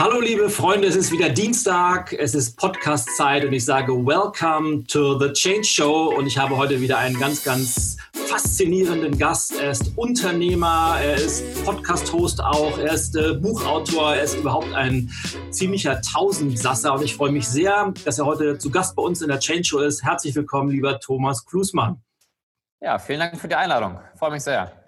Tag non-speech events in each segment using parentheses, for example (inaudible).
Hallo liebe Freunde, es ist wieder Dienstag, es ist Podcast-Zeit und ich sage Welcome to the Change Show und ich habe heute wieder einen ganz, ganz faszinierenden Gast. Er ist Unternehmer, er ist Podcast-Host auch, er ist äh, Buchautor, er ist überhaupt ein ziemlicher Tausendsasser und ich freue mich sehr, dass er heute zu Gast bei uns in der Change Show ist. Herzlich willkommen, lieber Thomas Klusmann. Ja, vielen Dank für die Einladung. Freue mich sehr.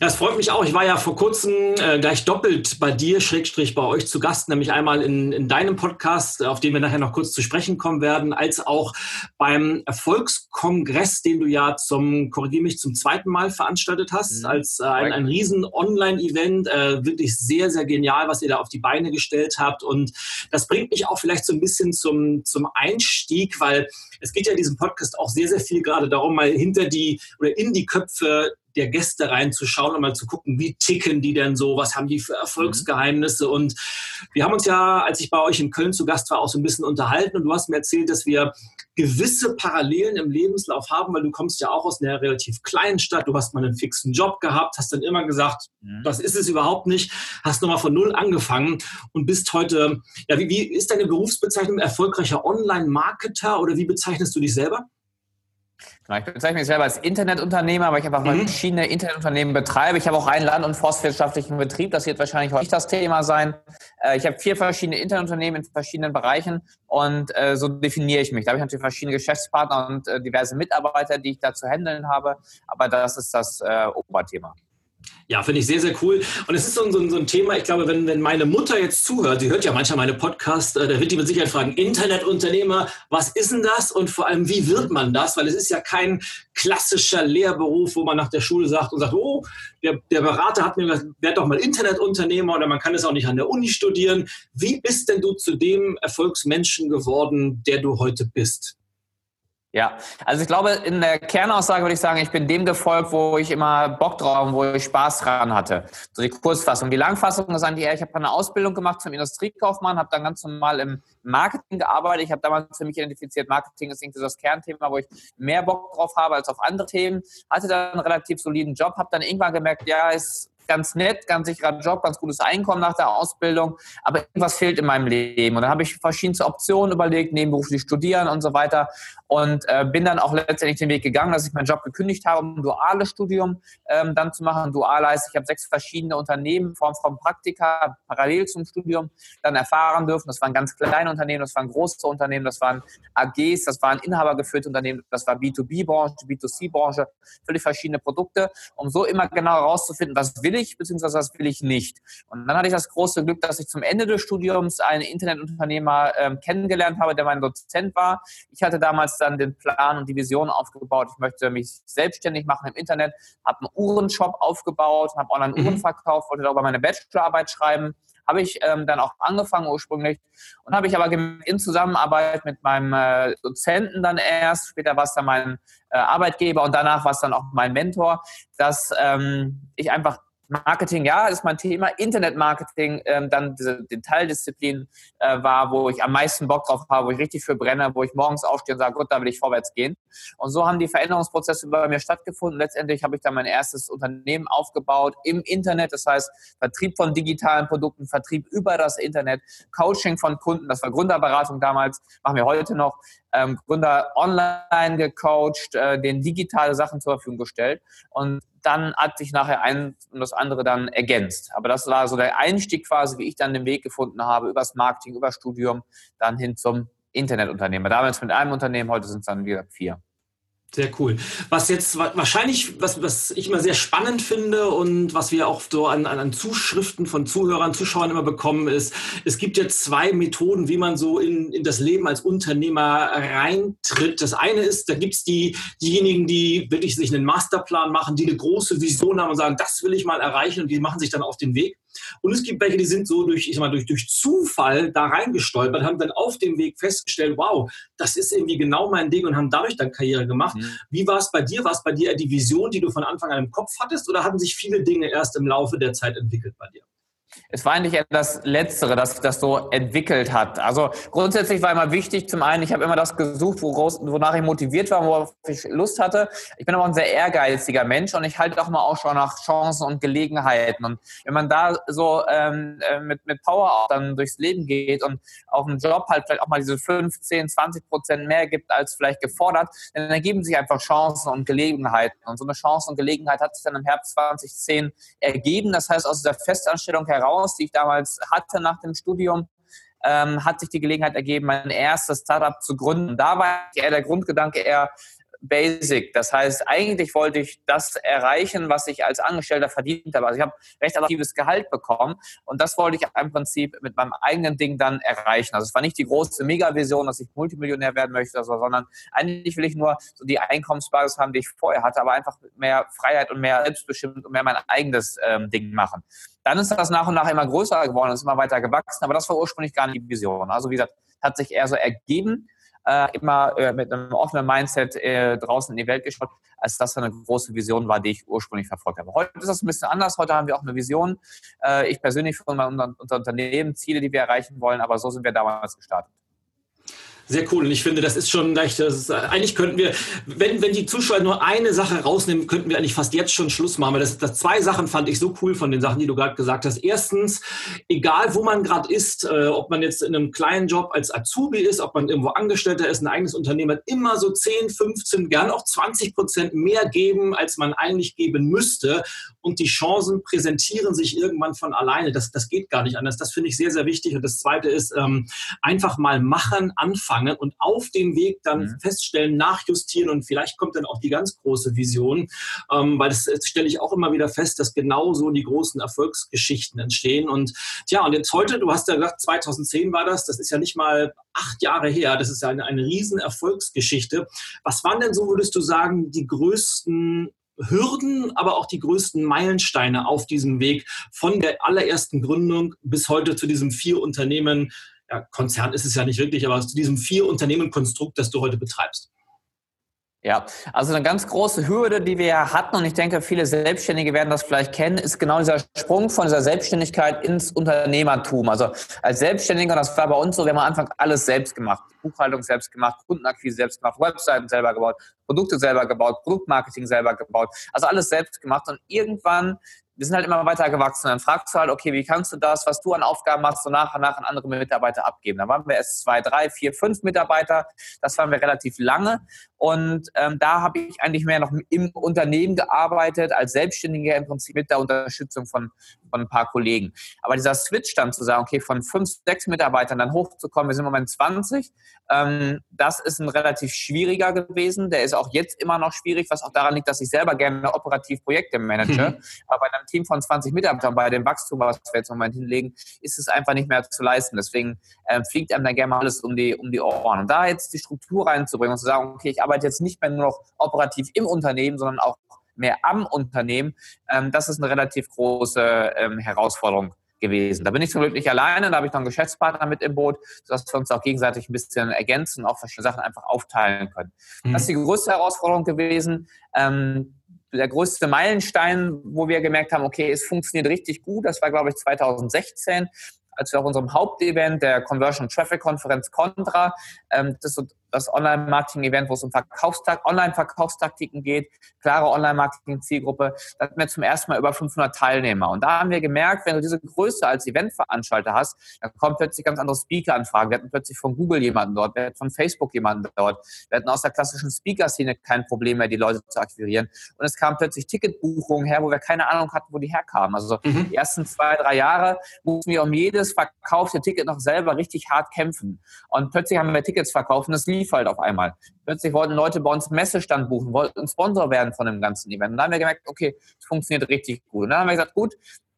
Ja, es freut mich auch. Ich war ja vor kurzem äh, gleich doppelt bei dir, Schrägstrich bei euch zu Gast, nämlich einmal in, in deinem Podcast, auf den wir nachher noch kurz zu sprechen kommen werden, als auch beim Erfolgskongress, den du ja zum, korrigiere mich, zum zweiten Mal veranstaltet hast, mhm. als äh, ein, ein riesen Online-Event. Äh, wirklich sehr, sehr genial, was ihr da auf die Beine gestellt habt. Und das bringt mich auch vielleicht so ein bisschen zum, zum Einstieg, weil es geht ja in diesem Podcast auch sehr, sehr viel gerade darum, mal hinter die oder in die Köpfe der Gäste reinzuschauen und mal zu gucken, wie ticken die denn so, was haben die für Erfolgsgeheimnisse. Und wir haben uns ja, als ich bei euch in Köln zu Gast war, auch so ein bisschen unterhalten und du hast mir erzählt, dass wir gewisse Parallelen im Lebenslauf haben, weil du kommst ja auch aus einer relativ kleinen Stadt, du hast mal einen fixen Job gehabt, hast dann immer gesagt, mhm. das ist es überhaupt nicht, hast nochmal von null angefangen und bist heute, ja, wie, wie ist deine Berufsbezeichnung erfolgreicher Online-Marketer oder wie bezeichnest du dich selber? Genau, ich bezeichne mich selber als Internetunternehmer, weil ich einfach mhm. verschiedene Internetunternehmen betreibe. Ich habe auch einen land- und forstwirtschaftlichen Betrieb. Das wird wahrscheinlich heute nicht das Thema sein. Äh, ich habe vier verschiedene Internetunternehmen in verschiedenen Bereichen und äh, so definiere ich mich. Da habe ich natürlich verschiedene Geschäftspartner und äh, diverse Mitarbeiter, die ich da zu handeln habe. Aber das ist das Oberthema. Ja, finde ich sehr, sehr cool. Und es ist so, so, so, ein Thema, ich glaube, wenn, wenn meine Mutter jetzt zuhört, sie hört ja manchmal meine Podcasts, äh, da wird die mit Sicherheit fragen, Internetunternehmer, was ist denn das und vor allem, wie wird man das? Weil es ist ja kein klassischer Lehrberuf, wo man nach der Schule sagt und sagt, oh, der, der Berater hat mir gesagt, werd doch mal Internetunternehmer oder man kann es auch nicht an der Uni studieren. Wie bist denn du zu dem Erfolgsmenschen geworden, der du heute bist? Ja, also ich glaube, in der Kernaussage würde ich sagen, ich bin dem gefolgt, wo ich immer Bock drauf, wo ich Spaß dran hatte. So die Kurzfassung. Die Langfassung ist eigentlich ich habe eine Ausbildung gemacht zum Industriekaufmann, habe dann ganz normal im Marketing gearbeitet. Ich habe damals für mich identifiziert, Marketing ist irgendwie so das Kernthema, wo ich mehr Bock drauf habe als auf andere Themen. Hatte dann einen relativ soliden Job, habe dann irgendwann gemerkt, ja, ist ganz nett, ganz sicherer Job, ganz gutes Einkommen nach der Ausbildung, aber irgendwas fehlt in meinem Leben. Und dann habe ich verschiedenste Optionen überlegt, nebenberuflich studieren und so weiter und äh, bin dann auch letztendlich den Weg gegangen, dass ich meinen Job gekündigt habe, um ein duales Studium ähm, dann zu machen. Dual heißt, ich habe sechs verschiedene Unternehmen in Form von Praktika parallel zum Studium dann erfahren dürfen. Das waren ganz kleine Unternehmen, das waren große Unternehmen, das waren AGs, das waren inhabergeführte Unternehmen, das war B2B-Branche, B2C-Branche, völlig verschiedene Produkte, um so immer genau herauszufinden, was will ich, beziehungsweise was will ich nicht. Und dann hatte ich das große Glück, dass ich zum Ende des Studiums einen Internetunternehmer ähm, kennengelernt habe, der mein Dozent war. Ich hatte damals dann den Plan und die Vision aufgebaut, ich möchte mich selbstständig machen im Internet, habe einen Uhrenshop aufgebaut, habe online Uhren mhm. verkauft, wollte darüber meine Bachelorarbeit schreiben habe ich ähm, dann auch angefangen ursprünglich und habe ich aber in Zusammenarbeit mit meinem äh, Dozenten dann erst, später war es dann mein äh, Arbeitgeber und danach war es dann auch mein Mentor, dass ähm, ich einfach Marketing, ja, ist mein Thema. Internetmarketing, ähm, dann diese Detaildisziplin äh, war, wo ich am meisten Bock drauf habe, wo ich richtig für brenne, wo ich morgens aufstehe und sage, Gott, da will ich vorwärts gehen. Und so haben die Veränderungsprozesse bei mir stattgefunden. Letztendlich habe ich dann mein erstes Unternehmen aufgebaut im Internet, das heißt Vertrieb von digitalen Produkten, Vertrieb über das Internet, Coaching von Kunden, das war Gründerberatung damals, machen wir heute noch, ähm, Gründer online gecoacht, äh, denen digitale Sachen zur Verfügung gestellt und dann hat sich nachher ein und das andere dann ergänzt. Aber das war so der Einstieg quasi, wie ich dann den Weg gefunden habe, übers Marketing, über Studium, dann hin zum Internetunternehmer. Damals mit einem Unternehmen, heute sind es dann wieder vier. Sehr cool. Was jetzt wahrscheinlich, was, was ich immer sehr spannend finde und was wir auch so an, an Zuschriften von Zuhörern, Zuschauern immer bekommen, ist, es gibt ja zwei Methoden, wie man so in, in das Leben als Unternehmer reintritt. Das eine ist, da gibt es die, diejenigen, die wirklich sich einen Masterplan machen, die eine große Vision haben und sagen, das will ich mal erreichen und die machen sich dann auf den Weg. Und es gibt welche, die sind so durch, ich sag mal, durch, durch Zufall da reingestolpert, haben dann auf dem Weg festgestellt, wow, das ist irgendwie genau mein Ding und haben dadurch dann Karriere gemacht. Mhm. Wie war es bei dir? War es bei dir die Vision, die du von Anfang an im Kopf hattest oder hatten sich viele Dinge erst im Laufe der Zeit entwickelt bei dir? Es war eigentlich eher das Letztere, dass sich das so entwickelt hat. Also grundsätzlich war immer wichtig, zum einen, ich habe immer das gesucht, wonach ich motiviert war, worauf ich Lust hatte. Ich bin aber ein sehr ehrgeiziger Mensch und ich halte auch mal auch schon nach Chancen und Gelegenheiten. Und wenn man da so ähm, äh, mit, mit Power auch dann durchs Leben geht und auf einen Job halt vielleicht auch mal diese 15, 20 Prozent mehr gibt als vielleicht gefordert, dann ergeben sich einfach Chancen und Gelegenheiten. Und so eine Chance und Gelegenheit hat sich dann im Herbst 2010 ergeben. Das heißt, aus dieser Festanstellung heraus heraus, die ich damals hatte nach dem Studium, ähm, hat sich die Gelegenheit ergeben, mein erstes Startup zu gründen. Da war eher der Grundgedanke eher, basic. Das heißt, eigentlich wollte ich das erreichen, was ich als Angestellter verdient habe. Also ich habe recht attraktives Gehalt bekommen und das wollte ich im Prinzip mit meinem eigenen Ding dann erreichen. Also es war nicht die große Mega-Vision, dass ich Multimillionär werden möchte, sondern eigentlich will ich nur so die Einkommensbasis haben, die ich vorher hatte, aber einfach mehr Freiheit und mehr selbstbestimmt und mehr mein eigenes ähm, Ding machen. Dann ist das nach und nach immer größer geworden, ist immer weiter gewachsen, aber das war ursprünglich gar nicht die Vision. Also wie gesagt, hat sich eher so ergeben äh, immer äh, mit einem offenen Mindset äh, draußen in die Welt geschaut, als das eine große Vision war, die ich ursprünglich verfolgt habe. Heute ist das ein bisschen anders. Heute haben wir auch eine Vision. Äh, ich persönlich für unser, unser Unternehmen, Ziele, die wir erreichen wollen, aber so sind wir damals gestartet. Sehr cool. Und ich finde, das ist schon leicht. Ist, eigentlich könnten wir, wenn, wenn die Zuschauer nur eine Sache rausnehmen, könnten wir eigentlich fast jetzt schon Schluss machen. Weil das, das zwei Sachen fand ich so cool von den Sachen, die du gerade gesagt hast. Erstens, egal wo man gerade ist, äh, ob man jetzt in einem kleinen Job als Azubi ist, ob man irgendwo Angestellter ist, ein eigenes Unternehmen hat, immer so 10, 15, gern auch 20 Prozent mehr geben, als man eigentlich geben müsste. Und die Chancen präsentieren sich irgendwann von alleine. Das, das geht gar nicht anders. Das finde ich sehr, sehr wichtig. Und das Zweite ist, ähm, einfach mal machen, anfangen anfangen und auf dem Weg dann mhm. feststellen, nachjustieren und vielleicht kommt dann auch die ganz große Vision, ähm, weil das, das stelle ich auch immer wieder fest, dass genau so die großen Erfolgsgeschichten entstehen. Und ja, und jetzt heute, du hast ja gesagt, 2010 war das, das ist ja nicht mal acht Jahre her, das ist ja eine, eine riesen Erfolgsgeschichte. Was waren denn so, würdest du sagen, die größten Hürden, aber auch die größten Meilensteine auf diesem Weg von der allerersten Gründung bis heute zu diesem vier Unternehmen ja, Konzern ist es ja nicht wirklich, aber zu diesem Vier-Unternehmen-Konstrukt, das du heute betreibst? Ja, also eine ganz große Hürde, die wir hatten, und ich denke, viele Selbstständige werden das vielleicht kennen, ist genau dieser Sprung von dieser Selbstständigkeit ins Unternehmertum. Also als Selbstständiger, und das war bei uns so, wir haben am Anfang alles selbst gemacht. Buchhaltung selbst gemacht, Kundenakquise selbst gemacht, Webseiten selber gebaut, Produkte selber gebaut, Produktmarketing selber gebaut. Also alles selbst gemacht. Und irgendwann wir sind halt immer weiter gewachsen. Dann fragst du halt, okay, wie kannst du das, was du an Aufgaben machst, so nach und nach an andere Mitarbeiter abgeben? Da waren wir erst zwei, drei, vier, fünf Mitarbeiter. Das waren wir relativ lange. Und ähm, da habe ich eigentlich mehr noch im Unternehmen gearbeitet, als Selbstständiger im Prinzip mit der Unterstützung von, von ein paar Kollegen. Aber dieser Switch dann zu sagen, okay, von fünf, sechs Mitarbeitern dann hochzukommen, wir sind im Moment 20, ähm, das ist ein relativ schwieriger gewesen. Der ist auch jetzt immer noch schwierig, was auch daran liegt, dass ich selber gerne operativ Projekte manage. Mhm. Aber bei einem Team von 20 Mitarbeitern, bei dem Wachstum, was wir jetzt im Moment hinlegen, ist es einfach nicht mehr zu leisten. Deswegen äh, fliegt einem dann gerne mal alles um die, um die Ohren. Und da jetzt die Struktur reinzubringen und zu sagen, okay, ich arbeite jetzt nicht mehr nur noch operativ im Unternehmen, sondern auch mehr am Unternehmen, ähm, das ist eine relativ große ähm, Herausforderung gewesen. Da bin ich zum Glück nicht alleine, da habe ich noch einen Geschäftspartner mit im Boot, sodass wir uns auch gegenseitig ein bisschen ergänzen und auch verschiedene Sachen einfach aufteilen können. Mhm. Das ist die größte Herausforderung gewesen. Ähm, der größte Meilenstein, wo wir gemerkt haben, okay, es funktioniert richtig gut, das war, glaube ich, 2016 als wir auf unserem Hauptevent der Conversion Traffic Konferenz Contra, ähm, das ist das Online-Marketing-Event, wo es um Verkaufstakt, Online-Verkaufstaktiken geht, klare Online-Marketing-Zielgruppe. Da hatten wir zum ersten Mal über 500 Teilnehmer. Und da haben wir gemerkt, wenn du diese Größe als Eventveranstalter hast, dann kommen plötzlich ganz andere Speaker-Anfragen. Wir hatten plötzlich von Google jemanden dort, wir hatten von Facebook jemanden dort. Wir hatten aus der klassischen Speaker-Szene kein Problem mehr, die Leute zu akquirieren. Und es kamen plötzlich Ticketbuchungen her, wo wir keine Ahnung hatten, wo die herkamen. Also mhm. die ersten zwei, drei Jahre mussten wir um jedes verkaufte Ticket noch selber richtig hart kämpfen. Und plötzlich haben wir Tickets verkauft und es lief lief halt auf einmal. Plötzlich wollten Leute bei uns Messestand buchen, wollten Sponsor werden von dem ganzen Event. Und dann haben wir gemerkt, okay, es funktioniert richtig gut. Und dann haben wir gesagt, gut,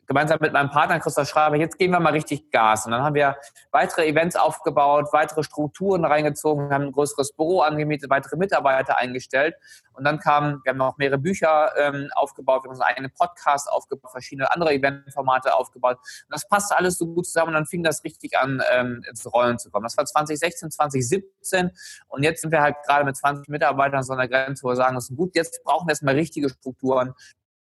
gemeinsam mit meinem Partner Christoph Schreiber, jetzt geben wir mal richtig Gas. Und dann haben wir weitere Events aufgebaut, weitere Strukturen reingezogen, haben ein größeres Büro angemietet, weitere Mitarbeiter eingestellt. Und dann kamen, wir haben noch mehrere Bücher ähm, aufgebaut, wir haben unseren eigenen Podcast aufgebaut, verschiedene andere Eventformate aufgebaut. Und das passte alles so gut zusammen und dann fing das richtig an, ähm, ins Rollen zu kommen. Das war 2016, 2017 und jetzt sind wir halt gerade mit 20 Mitarbeitern an so einer Grenze, wo wir sagen, das ist gut, jetzt brauchen wir erstmal richtige Strukturen,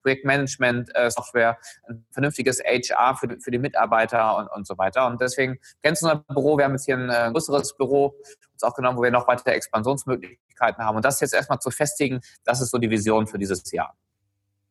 Projektmanagement-Software, ein vernünftiges HR für, für die Mitarbeiter und, und so weiter. Und deswegen kennst du unser Büro. Wir haben jetzt hier ein äh, größeres Büro uns aufgenommen, wo wir noch weitere Expansionsmöglichkeiten haben. Und das jetzt erstmal zu festigen, das ist so die Vision für dieses Jahr.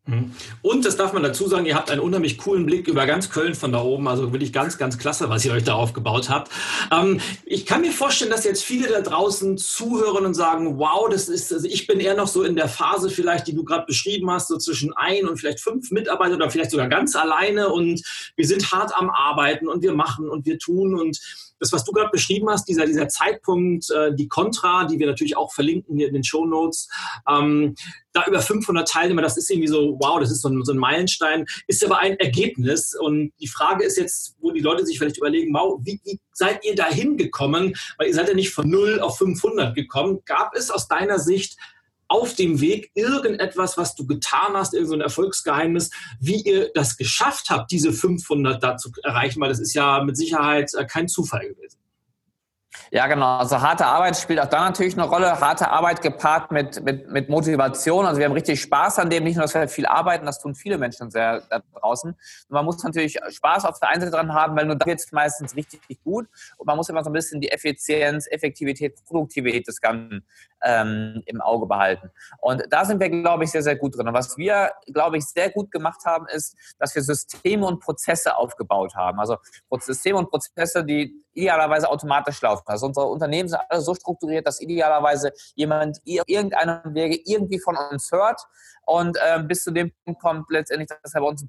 Mhm. Und das darf man dazu sagen, ihr habt einen unheimlich coolen Blick über ganz Köln von da oben. Also wirklich ganz, ganz klasse, was ihr euch da aufgebaut habt. Ähm, ich kann mir vorstellen, dass jetzt viele da draußen zuhören und sagen, wow, das ist, also ich bin eher noch so in der Phase vielleicht, die du gerade beschrieben hast, so zwischen ein und vielleicht fünf Mitarbeiter oder vielleicht sogar ganz alleine und wir sind hart am Arbeiten und wir machen und wir tun und das, was du gerade beschrieben hast, dieser, dieser Zeitpunkt, äh, die Contra, die wir natürlich auch verlinken hier in den Show Notes, ähm, da über 500 Teilnehmer, das ist irgendwie so, wow, das ist so ein, so ein Meilenstein, ist aber ein Ergebnis. Und die Frage ist jetzt, wo die Leute sich vielleicht überlegen, wow, wie, wie seid ihr da hingekommen? Weil ihr seid ja nicht von 0 auf 500 gekommen. Gab es aus deiner Sicht auf dem Weg irgendetwas, was du getan hast, irgendein Erfolgsgeheimnis, wie ihr das geschafft habt, diese 500 da zu erreichen, weil das ist ja mit Sicherheit äh, kein Zufall gewesen. Ja, genau. Also harte Arbeit spielt auch da natürlich eine Rolle. Harte Arbeit gepaart mit, mit, mit Motivation. Also wir haben richtig Spaß an dem, nicht nur, dass wir viel arbeiten, das tun viele Menschen sehr da draußen. Und man muss natürlich Spaß auf der einen Seite dran haben, weil nur da wird es meistens richtig gut. Und man muss immer so ein bisschen die Effizienz, Effektivität, Produktivität des Ganzen ähm, im Auge behalten. Und da sind wir, glaube ich, sehr, sehr gut drin. Und was wir, glaube ich, sehr gut gemacht haben, ist, dass wir Systeme und Prozesse aufgebaut haben. Also Systeme und Prozesse, die idealerweise automatisch laufen. Also unsere Unternehmen sind alle so strukturiert, dass idealerweise jemand irgendeinem Wege irgendwie von uns hört und äh, bis zu dem Punkt kommt letztendlich, dass er bei uns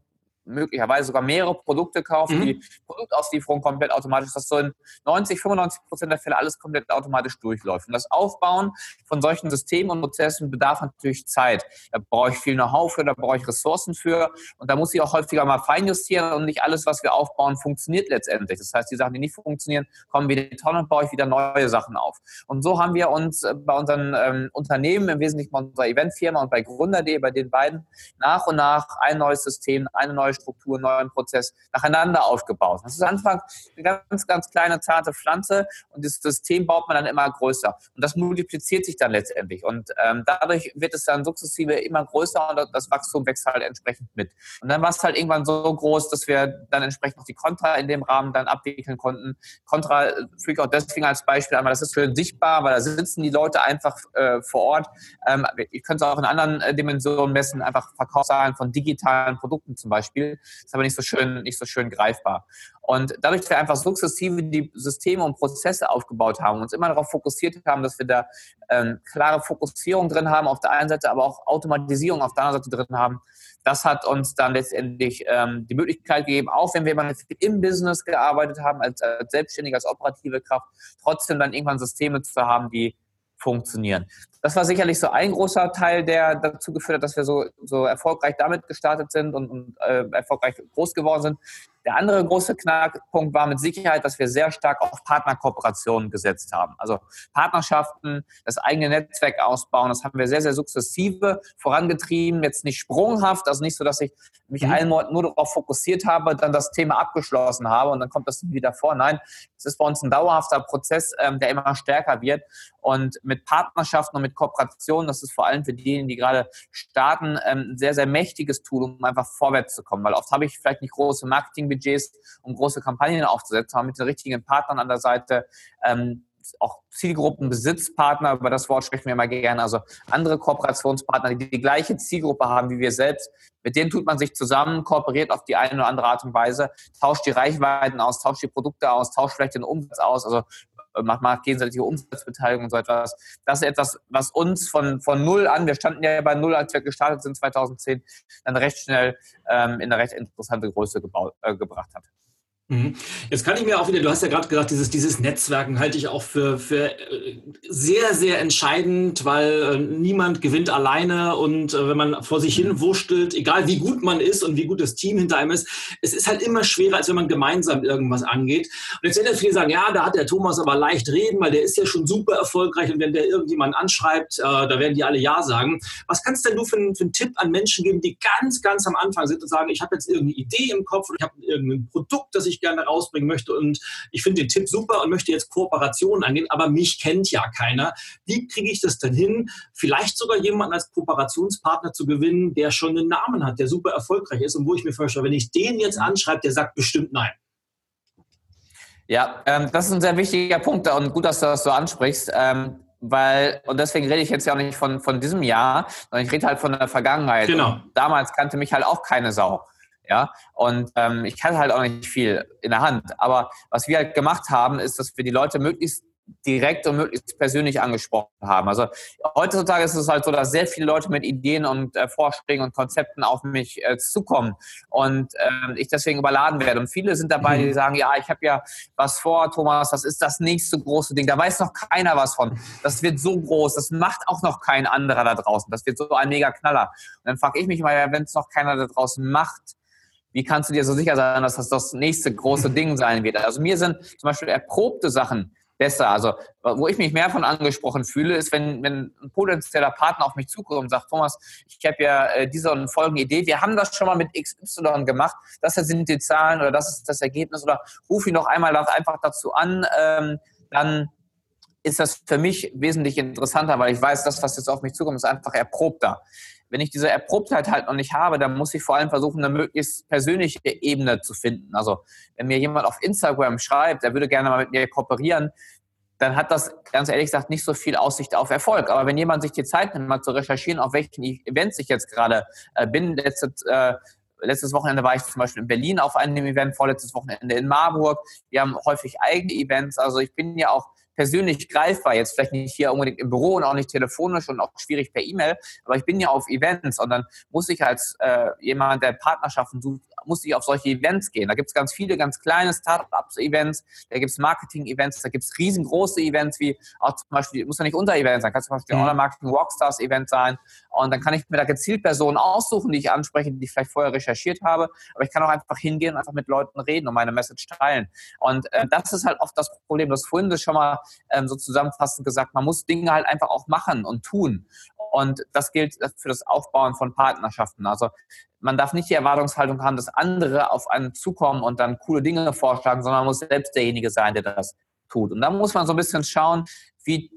möglicherweise sogar mehrere Produkte kaufen, mhm. die Produktauslieferung komplett automatisch, dass so in 90, 95 Prozent der Fälle alles komplett automatisch durchläuft. Und das Aufbauen von solchen Systemen und Prozessen bedarf natürlich Zeit. Da brauche ich viel Know-how für, da brauche ich Ressourcen für und da muss ich auch häufiger mal feinjustieren und nicht alles, was wir aufbauen, funktioniert letztendlich. Das heißt, die Sachen, die nicht funktionieren, kommen wieder in die Tonne und baue ich wieder neue Sachen auf. Und so haben wir uns äh, bei unseren ähm, Unternehmen, im Wesentlichen bei unserer Eventfirma und bei Gründer.de, bei den beiden, nach und nach ein neues System, eine neue Struktur, neuen Prozess nacheinander aufgebaut. Das ist Anfang eine ganz, ganz kleine, zarte Pflanze und das System baut man dann immer größer. Und das multipliziert sich dann letztendlich. Und ähm, dadurch wird es dann sukzessive immer größer und das Wachstum wächst halt entsprechend mit. Und dann war es halt irgendwann so groß, dass wir dann entsprechend auch die Contra in dem Rahmen dann abwickeln konnten. Contra füge ich auch deswegen als Beispiel weil das ist schön sichtbar, weil da sitzen die Leute einfach äh, vor Ort. Ähm, ich könnte es auch in anderen äh, Dimensionen messen, einfach Verkaufszahlen von digitalen Produkten zum Beispiel. Ist aber nicht so schön, nicht so schön greifbar. Und dadurch, dass wir einfach sukzessive die Systeme und Prozesse aufgebaut haben, uns immer darauf fokussiert haben, dass wir da ähm, klare Fokussierung drin haben auf der einen Seite, aber auch Automatisierung auf der anderen Seite drin haben, das hat uns dann letztendlich ähm, die Möglichkeit gegeben, auch wenn wir immer im Business gearbeitet haben, als, als Selbstständige, als operative Kraft, trotzdem dann irgendwann Systeme zu haben, die funktionieren. Das war sicherlich so ein großer Teil, der dazu geführt hat, dass wir so, so erfolgreich damit gestartet sind und, und äh, erfolgreich groß geworden sind. Der andere große Knackpunkt war mit Sicherheit, dass wir sehr stark auf Partnerkooperationen gesetzt haben. Also Partnerschaften, das eigene Netzwerk ausbauen, das haben wir sehr, sehr sukzessive vorangetrieben, jetzt nicht sprunghaft, also nicht so, dass ich mich mhm. einen Monat nur darauf fokussiert habe, dann das Thema abgeschlossen habe und dann kommt das wieder vor. Nein, es ist bei uns ein dauerhafter Prozess, ähm, der immer stärker wird und mit Partnerschaften und mit Kooperationen, das ist vor allem für diejenigen, die gerade starten, ähm, ein sehr, sehr mächtiges Tool, um einfach vorwärts zu kommen, weil oft habe ich vielleicht nicht große Marketing Budgets, um große Kampagnen aufzusetzen, haben mit den richtigen Partnern an der Seite, ähm, auch Zielgruppen, Besitzpartner, über das Wort sprechen wir mal gerne, also andere Kooperationspartner, die die gleiche Zielgruppe haben wie wir selbst. Mit denen tut man sich zusammen, kooperiert auf die eine oder andere Art und Weise, tauscht die Reichweiten aus, tauscht die Produkte aus, tauscht vielleicht den Umsatz aus. Also macht, macht gegenseitige Umsatzbeteiligung und so etwas. Das ist etwas, was uns von, von null an, wir standen ja bei null, als wir gestartet sind 2010, dann recht schnell ähm, in eine recht interessante Größe gebaut, äh, gebracht hat. Mhm. Jetzt kann ich mir auch wieder, du hast ja gerade gesagt, dieses, dieses Netzwerken halte ich auch für, für äh, sehr, sehr entscheidend, weil äh, niemand gewinnt alleine und äh, wenn man vor sich hin wurschtelt, egal wie gut man ist und wie gut das Team hinter einem ist, es ist halt immer schwerer, als wenn man gemeinsam irgendwas angeht. Und jetzt werden viele sagen, ja, da hat der Thomas aber leicht reden, weil der ist ja schon super erfolgreich und wenn der irgendjemand anschreibt, äh, da werden die alle Ja sagen. Was kannst denn du für, für einen Tipp an Menschen geben, die ganz, ganz am Anfang sind und sagen, ich habe jetzt irgendeine Idee im Kopf und ich habe irgendein Produkt, das ich ich gerne rausbringen möchte und ich finde den Tipp super und möchte jetzt Kooperationen angehen, aber mich kennt ja keiner. Wie kriege ich das denn hin, vielleicht sogar jemanden als Kooperationspartner zu gewinnen, der schon einen Namen hat, der super erfolgreich ist und wo ich mir vorstelle, wenn ich den jetzt anschreibe, der sagt bestimmt nein. Ja, ähm, das ist ein sehr wichtiger Punkt und gut, dass du das so ansprichst. Ähm, weil, und deswegen rede ich jetzt ja auch nicht von, von diesem Jahr, sondern ich rede halt von der Vergangenheit. Genau. Und damals kannte mich halt auch keine Sau. Ja, und ähm, ich hatte halt auch nicht viel in der Hand. Aber was wir halt gemacht haben, ist, dass wir die Leute möglichst direkt und möglichst persönlich angesprochen haben. Also heutzutage ist es halt so, dass sehr viele Leute mit Ideen und äh, Vorschlägen und Konzepten auf mich äh, zukommen und äh, ich deswegen überladen werde. Und viele sind dabei, die mhm. sagen, ja, ich habe ja was vor, Thomas, das ist das nächste große Ding. Da weiß noch keiner was von. Das wird so groß, das macht auch noch kein anderer da draußen. Das wird so ein mega Knaller. Und dann frage ich mich mal, wenn es noch keiner da draußen macht, wie kannst du dir so sicher sein, dass das das nächste große Ding sein wird? Also mir sind zum Beispiel erprobte Sachen besser. Also, wo ich mich mehr von angesprochen fühle, ist, wenn, wenn ein potenzieller Partner auf mich zukommt und sagt, Thomas, ich habe ja äh, diese und folgende Idee, wir haben das schon mal mit XY gemacht, das sind die Zahlen oder das ist das Ergebnis oder ruf ihn noch einmal einfach dazu an, ähm, dann ist das für mich wesentlich interessanter, weil ich weiß, das, was jetzt auf mich zukommt, ist einfach erprobter. Wenn ich diese Erprobtheit halt noch nicht habe, dann muss ich vor allem versuchen, eine möglichst persönliche Ebene zu finden. Also wenn mir jemand auf Instagram schreibt, er würde gerne mal mit mir kooperieren, dann hat das ganz ehrlich gesagt nicht so viel Aussicht auf Erfolg. Aber wenn jemand sich die Zeit nimmt, mal zu recherchieren, auf welchen Events ich jetzt gerade äh, bin, letztes, äh, letztes Wochenende war ich zum Beispiel in Berlin auf einem Event, vorletztes Wochenende in Marburg. Wir haben häufig eigene Events. Also ich bin ja auch persönlich greifbar. Jetzt vielleicht nicht hier unbedingt im Büro und auch nicht telefonisch und auch schwierig per E-Mail, aber ich bin ja auf Events und dann muss ich als äh, jemand, der Partnerschaften sucht, muss ich auf solche Events gehen. Da gibt es ganz viele ganz kleine Startups-Events, da gibt es Marketing-Events, da gibt es riesengroße Events, wie auch zum Beispiel, muss ja nicht unser Event sein, kann zum Beispiel mhm. Online-Marketing Rockstars-Event sein und dann kann ich mir da gezielt Personen aussuchen, die ich anspreche, die ich vielleicht vorher recherchiert habe, aber ich kann auch einfach hingehen und einfach mit Leuten reden und meine Message teilen. Und äh, das ist halt oft das Problem, das vorhin das schon mal ähm, so zusammenfassend gesagt, man muss Dinge halt einfach auch machen und tun. Und das gilt für das Aufbauen von Partnerschaften. Also man darf nicht die Erwartungshaltung haben, dass andere auf einen zukommen und dann coole Dinge vorschlagen, sondern man muss selbst derjenige sein, der das tut. Und da muss man so ein bisschen schauen, wie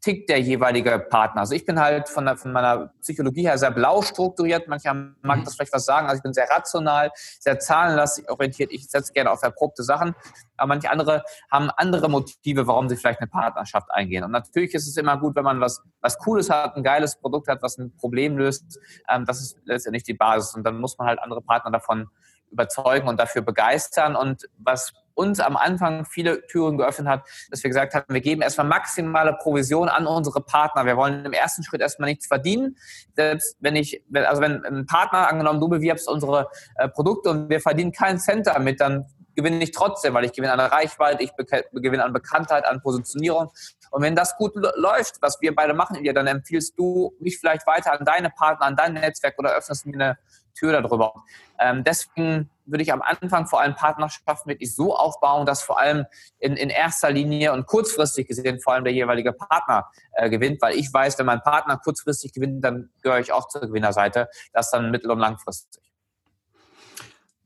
tickt der jeweilige Partner. Also ich bin halt von, der, von meiner Psychologie her sehr blau strukturiert. Manche mag mhm. das vielleicht was sagen. Also ich bin sehr rational, sehr zahlenlastig orientiert. Ich setze gerne auf erprobte Sachen. Aber manche andere haben andere Motive, warum sie vielleicht eine Partnerschaft eingehen. Und natürlich ist es immer gut, wenn man was, was Cooles hat, ein geiles Produkt hat, was ein Problem löst. Ähm, das ist letztendlich die Basis. Und dann muss man halt andere Partner davon überzeugen und dafür begeistern. Und was uns am Anfang viele Türen geöffnet hat, dass wir gesagt haben, wir geben erstmal maximale Provision an unsere Partner. Wir wollen im ersten Schritt erstmal nichts verdienen. Selbst wenn ich, also wenn ein Partner angenommen, du bewirbst unsere äh, Produkte und wir verdienen keinen Cent damit, dann gewinne ich trotzdem, weil ich gewinne an Reichweite, ich gewinne an Bekanntheit, an Positionierung. Und wenn das gut läuft, was wir beide machen, dann empfiehlst du mich vielleicht weiter an deine Partner, an dein Netzwerk oder öffnest mir eine Tür darüber. Ähm, deswegen würde ich am Anfang vor allem Partnerschaften wirklich so aufbauen, dass vor allem in, in erster Linie und kurzfristig gesehen vor allem der jeweilige Partner äh, gewinnt, weil ich weiß, wenn mein Partner kurzfristig gewinnt, dann gehöre ich auch zur Gewinnerseite. Das dann mittel- und langfristig.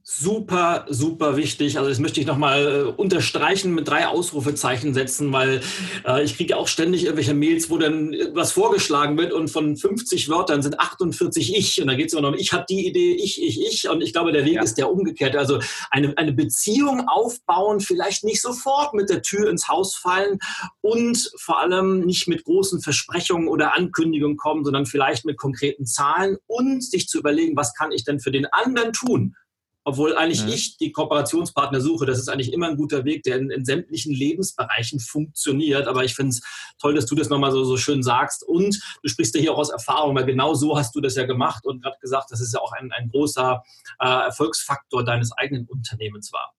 Super, super wichtig. Also das möchte ich nochmal äh, unterstreichen, mit drei Ausrufezeichen setzen, weil äh, ich kriege auch ständig irgendwelche Mails, wo dann was vorgeschlagen wird und von 50 Wörtern sind 48 ich und dann geht es immer noch, ich habe die Idee, ich, ich, ich und ich glaube, der Weg ja. ist der umgekehrt. Also eine, eine Beziehung aufbauen, vielleicht nicht sofort mit der Tür ins Haus fallen und vor allem nicht mit großen Versprechungen oder Ankündigungen kommen, sondern vielleicht mit konkreten Zahlen und sich zu überlegen, was kann ich denn für den anderen tun? Obwohl eigentlich mhm. ich die Kooperationspartner suche. Das ist eigentlich immer ein guter Weg, der in, in sämtlichen Lebensbereichen funktioniert. Aber ich finde es toll, dass du das nochmal so, so schön sagst. Und du sprichst ja hier auch aus Erfahrung, weil genau so hast du das ja gemacht und gerade gesagt, das ist ja auch ein, ein großer äh, Erfolgsfaktor deines eigenen Unternehmens war.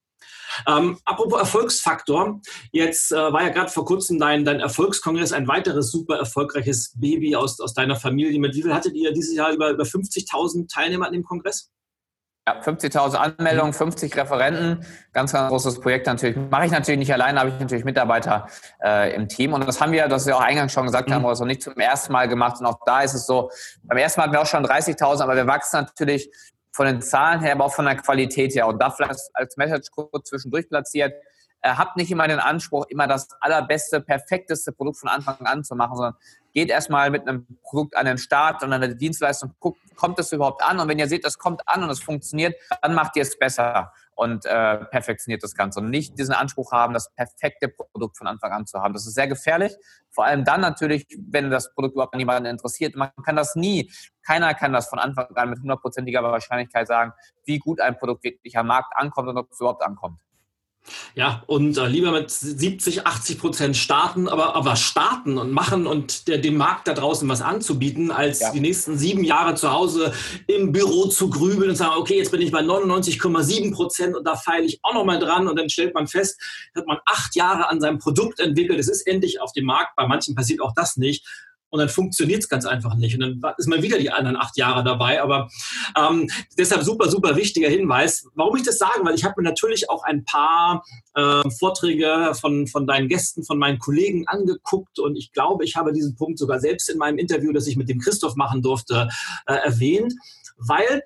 Ähm, apropos Erfolgsfaktor, jetzt äh, war ja gerade vor kurzem dein, dein Erfolgskongress ein weiteres super erfolgreiches Baby aus, aus deiner Familie. Mit wie viel hattet ihr dieses Jahr über, über 50.000 Teilnehmer an dem Kongress? Ja, 50.000 Anmeldungen, 50 Referenten, ganz, ganz großes Projekt natürlich. Mache ich natürlich nicht alleine, habe ich natürlich Mitarbeiter äh, im Team. Und das haben wir, das wir auch eingangs schon gesagt haben, mhm. aber so nicht zum ersten Mal gemacht. Und auch da ist es so, beim ersten Mal hatten wir auch schon 30.000, aber wir wachsen natürlich von den Zahlen her, aber auch von der Qualität her. Und da vielleicht als Message kurz zwischendurch platziert, äh, habt nicht immer den Anspruch, immer das allerbeste, perfekteste Produkt von Anfang an zu machen, sondern geht erstmal mit einem Produkt an den Start und an eine Dienstleistung, guckt, kommt es überhaupt an? Und wenn ihr seht, das kommt an und es funktioniert, dann macht ihr es besser und äh, perfektioniert das Ganze. Und nicht diesen Anspruch haben, das perfekte Produkt von Anfang an zu haben. Das ist sehr gefährlich. Vor allem dann natürlich, wenn das Produkt überhaupt niemanden interessiert. Man kann das nie, keiner kann das von Anfang an mit hundertprozentiger Wahrscheinlichkeit sagen, wie gut ein Produkt wirklich am Markt ankommt und ob es überhaupt ankommt. Ja, und äh, lieber mit 70, 80 Prozent starten, aber, aber starten und machen und der, dem Markt da draußen was anzubieten, als ja. die nächsten sieben Jahre zu Hause im Büro zu grübeln und sagen, okay, jetzt bin ich bei 99,7 Prozent und da feile ich auch nochmal dran. Und dann stellt man fest, hat man acht Jahre an seinem Produkt entwickelt, es ist endlich auf dem Markt, bei manchen passiert auch das nicht und dann funktioniert es ganz einfach nicht. Und dann ist man wieder die anderen acht Jahre dabei. Aber ähm, deshalb super, super wichtiger Hinweis. Warum ich das sage? Weil ich habe mir natürlich auch ein paar äh, Vorträge von, von deinen Gästen, von meinen Kollegen angeguckt und ich glaube, ich habe diesen Punkt sogar selbst in meinem Interview, das ich mit dem Christoph machen durfte, äh, erwähnt, weil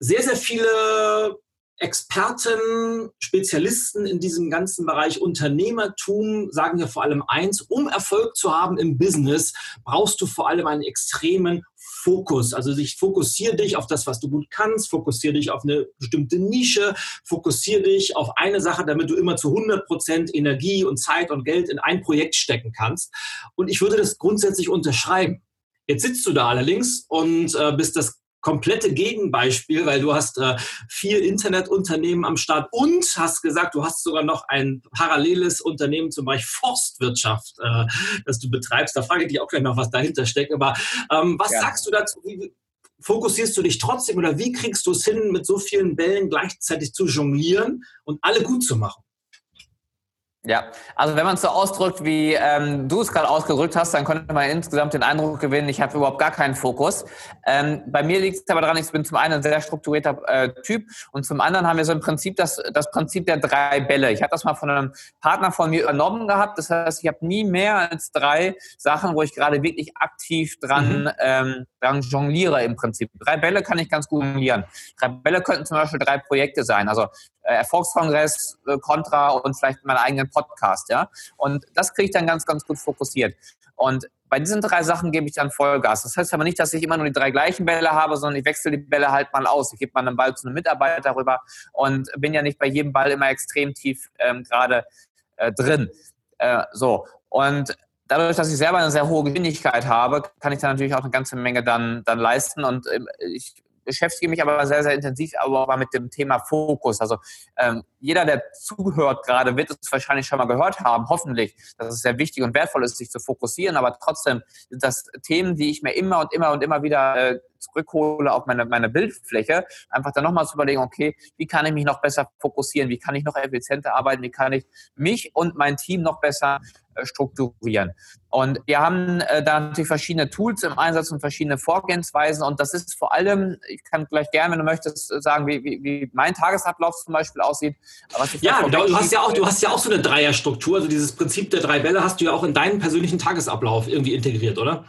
sehr, sehr viele Experten, Spezialisten in diesem ganzen Bereich Unternehmertum sagen ja vor allem eins, um Erfolg zu haben im Business, brauchst du vor allem einen extremen Fokus. Also sich fokussiere dich auf das, was du gut kannst, fokussiere dich auf eine bestimmte Nische, fokussiere dich auf eine Sache, damit du immer zu 100 Prozent Energie und Zeit und Geld in ein Projekt stecken kannst. Und ich würde das grundsätzlich unterschreiben. Jetzt sitzt du da allerdings und äh, bist das komplette Gegenbeispiel, weil du hast äh, vier Internetunternehmen am Start und hast gesagt, du hast sogar noch ein paralleles Unternehmen zum Beispiel Forstwirtschaft, äh, das du betreibst. Da frage ich dich auch gleich noch, was dahinter steckt. Aber ähm, was ja. sagst du dazu? Wie, fokussierst du dich trotzdem oder wie kriegst du es hin, mit so vielen Bällen gleichzeitig zu jonglieren und alle gut zu machen? Ja, also wenn man es so ausdrückt, wie ähm, du es gerade ausgedrückt hast, dann könnte man insgesamt den Eindruck gewinnen, ich habe überhaupt gar keinen Fokus. Ähm, bei mir liegt es aber daran, ich bin zum einen ein sehr strukturierter äh, Typ und zum anderen haben wir so im Prinzip das, das Prinzip der drei Bälle. Ich habe das mal von einem Partner von mir übernommen gehabt. Das heißt, ich habe nie mehr als drei Sachen, wo ich gerade wirklich aktiv dran, mhm. ähm, dran jongliere im Prinzip. Drei Bälle kann ich ganz gut jonglieren. Drei Bälle könnten zum Beispiel drei Projekte sein. Also Erfolgskongress, äh, Contra und vielleicht meinen eigenen Podcast, ja. Und das kriege ich dann ganz, ganz gut fokussiert. Und bei diesen drei Sachen gebe ich dann Vollgas. Das heißt aber nicht, dass ich immer nur die drei gleichen Bälle habe, sondern ich wechsle die Bälle halt mal aus. Ich gebe mal einen Ball zu einem Mitarbeiter rüber und bin ja nicht bei jedem Ball immer extrem tief ähm, gerade äh, drin. Äh, so. Und dadurch, dass ich selber eine sehr hohe Geschwindigkeit habe, kann ich da natürlich auch eine ganze Menge dann, dann leisten. Und ähm, ich beschäftige mich aber sehr, sehr intensiv aber mit dem Thema Fokus. Also ähm, jeder, der zuhört gerade, wird es wahrscheinlich schon mal gehört haben, hoffentlich, dass es sehr wichtig und wertvoll ist, sich zu fokussieren. Aber trotzdem sind das Themen, die ich mir immer und immer und immer wieder äh, zurückhole auf meine, meine Bildfläche, einfach dann nochmal zu überlegen, okay, wie kann ich mich noch besser fokussieren, wie kann ich noch effizienter arbeiten, wie kann ich mich und mein Team noch besser strukturieren. Und wir haben äh, da natürlich verschiedene Tools im Einsatz und verschiedene Vorgehensweisen. Und das ist vor allem, ich kann gleich gerne, wenn du möchtest, sagen, wie, wie, wie mein Tagesablauf zum Beispiel aussieht. ja, du, du hast ja auch, du hast ja auch so eine Dreierstruktur. Also dieses Prinzip der drei Bälle hast du ja auch in deinen persönlichen Tagesablauf irgendwie integriert, oder?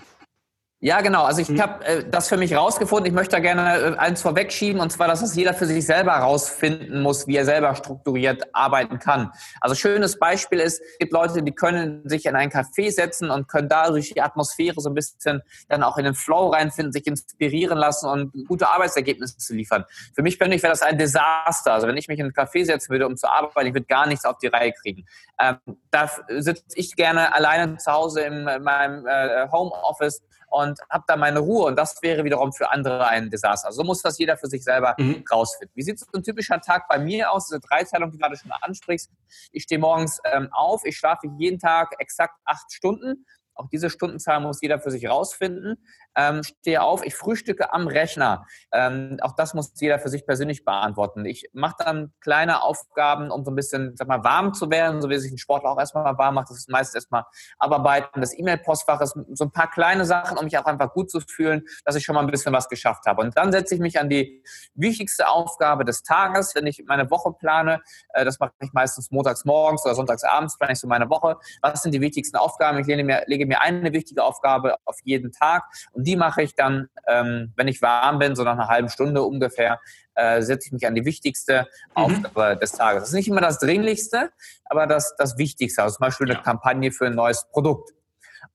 Ja, genau. Also ich mhm. habe äh, das für mich rausgefunden. Ich möchte da gerne äh, eins vorwegschieben, und zwar, dass es jeder für sich selber rausfinden muss, wie er selber strukturiert arbeiten kann. Also schönes Beispiel ist, es gibt Leute, die können sich in ein Café setzen und können da durch die Atmosphäre so ein bisschen dann auch in den Flow reinfinden, sich inspirieren lassen und gute Arbeitsergebnisse zu liefern. Für mich persönlich wäre das ein Desaster. Also wenn ich mich in ein Café setzen würde, um zu arbeiten, ich würde gar nichts auf die Reihe kriegen. Ähm, da sitze ich gerne alleine zu Hause in meinem äh, Homeoffice und habe da meine Ruhe. Und das wäre wiederum für andere ein Desaster. So muss das jeder für sich selber mhm. rausfinden. Wie sieht so ein typischer Tag bei mir aus? Diese Dreiteilung, die du gerade schon ansprichst. Ich stehe morgens ähm, auf, ich schlafe jeden Tag exakt acht Stunden. Auch diese Stundenzahl muss jeder für sich rausfinden ähm, stehe auf, ich frühstücke am Rechner. Ähm, auch das muss jeder für sich persönlich beantworten. Ich mache dann kleine Aufgaben, um so ein bisschen, sag mal, warm zu werden, so wie sich ein Sportler auch erstmal warm macht. Das ist meistens erstmal abarbeiten des E-Mail-Postfaches, so ein paar kleine Sachen, um mich auch einfach gut zu fühlen, dass ich schon mal ein bisschen was geschafft habe. Und dann setze ich mich an die wichtigste Aufgabe des Tages, wenn ich meine Woche plane. Äh, das mache ich meistens montags morgens oder sonntags abends, plane ich so meine Woche. Was sind die wichtigsten Aufgaben? Ich lege mir, lege mir eine wichtige Aufgabe auf jeden Tag und die mache ich dann, ähm, wenn ich warm bin, so nach einer halben Stunde ungefähr, äh, setze ich mich an die wichtigste mhm. Aufgabe des Tages. Das ist nicht immer das Dringlichste, aber das, das Wichtigste. Also zum Beispiel eine ja. Kampagne für ein neues Produkt.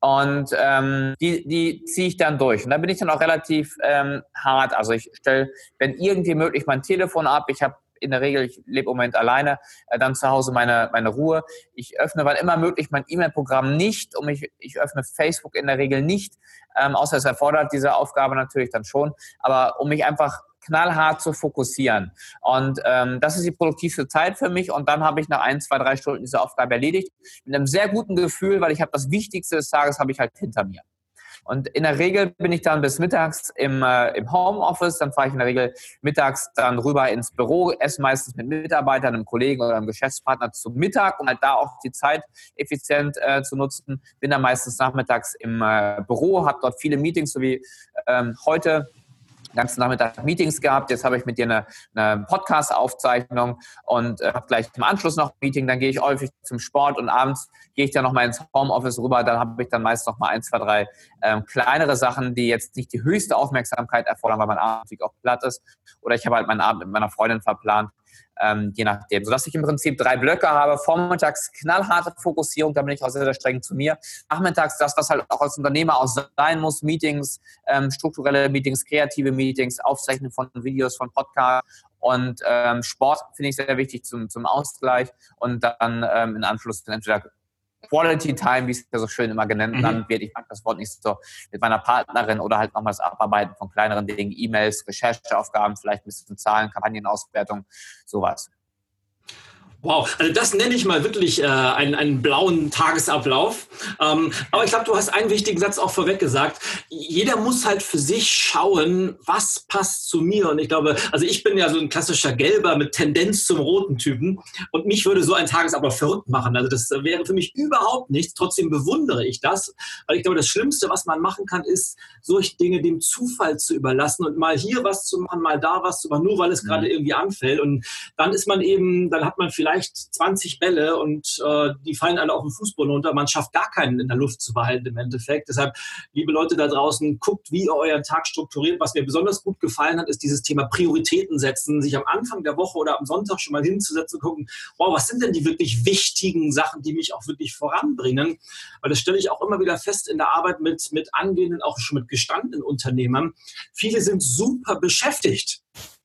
Und ähm, die, die ziehe ich dann durch. Und da bin ich dann auch relativ ähm, hart. Also ich stelle, wenn irgendwie möglich, mein Telefon ab. Ich habe in der Regel, ich lebe im Moment alleine, äh, dann zu Hause meine, meine Ruhe. Ich öffne, wann immer möglich, mein E-Mail-Programm nicht und ich, ich öffne Facebook in der Regel nicht, ähm, außer es erfordert diese Aufgabe natürlich dann schon. Aber um mich einfach knallhart zu fokussieren. Und ähm, das ist die produktivste Zeit für mich. Und dann habe ich nach ein, zwei, drei Stunden diese Aufgabe erledigt. Mit einem sehr guten Gefühl, weil ich habe das Wichtigste des Tages habe ich halt hinter mir. Und in der Regel bin ich dann bis mittags im, äh, im Homeoffice. Dann fahre ich in der Regel mittags dann rüber ins Büro, esse meistens mit Mitarbeitern, einem Kollegen oder einem Geschäftspartner zum Mittag, um halt da auch die Zeit effizient äh, zu nutzen. Bin dann meistens nachmittags im äh, Büro, habe dort viele Meetings, so wie ähm, heute den ganzen Nachmittag Meetings gehabt. Jetzt habe ich mit dir eine, eine Podcast-Aufzeichnung und äh, habe gleich im Anschluss noch ein Meeting. Dann gehe ich häufig zum Sport und abends gehe ich dann nochmal ins Homeoffice rüber. Dann habe ich dann meist noch mal ein, zwei, drei ähm, kleinere Sachen, die jetzt nicht die höchste Aufmerksamkeit erfordern, weil mein Abend auch platt ist. Oder ich habe halt meinen Abend mit meiner Freundin verplant ähm, je nachdem. Sodass ich im Prinzip drei Blöcke habe. Vormittags knallharte Fokussierung, da bin ich auch sehr, sehr streng zu mir. Nachmittags das, was halt auch als Unternehmer auch sein muss, Meetings, ähm, strukturelle Meetings, kreative Meetings, Aufzeichnen von Videos, von Podcasts und ähm, Sport finde ich sehr wichtig zum, zum Ausgleich und dann ähm, in Anschluss entweder Quality Time, wie es ja so schön immer genannt mhm. wird. Ich mag das Wort nicht so mit meiner Partnerin oder halt nochmal das Abarbeiten von kleineren Dingen, E-Mails, Rechercheaufgaben, vielleicht ein bisschen Zahlen, Kampagnenauswertung, sowas. Wow, also das nenne ich mal wirklich äh, einen, einen blauen Tagesablauf. Ähm, aber ich glaube, du hast einen wichtigen Satz auch vorweg gesagt. Jeder muss halt für sich schauen, was passt zu mir. Und ich glaube, also ich bin ja so ein klassischer Gelber mit Tendenz zum roten Typen. Und mich würde so ein Tagesablauf verrückt machen. Also das wäre für mich überhaupt nichts. Trotzdem bewundere ich das. Weil ich glaube, das Schlimmste, was man machen kann, ist, solche Dinge dem Zufall zu überlassen und mal hier was zu machen, mal da was zu machen, nur weil es mhm. gerade irgendwie anfällt. Und dann ist man eben, dann hat man vielleicht vielleicht 20 Bälle und äh, die fallen alle auf den Fußboden runter. Man schafft gar keinen in der Luft zu behalten im Endeffekt. Deshalb, liebe Leute da draußen, guckt, wie ihr euren Tag strukturiert. Was mir besonders gut gefallen hat, ist dieses Thema Prioritäten setzen, sich am Anfang der Woche oder am Sonntag schon mal hinzusetzen und gucken, wow, was sind denn die wirklich wichtigen Sachen, die mich auch wirklich voranbringen? Weil das stelle ich auch immer wieder fest in der Arbeit mit, mit angehenden, auch schon mit gestandenen Unternehmern. Viele sind super beschäftigt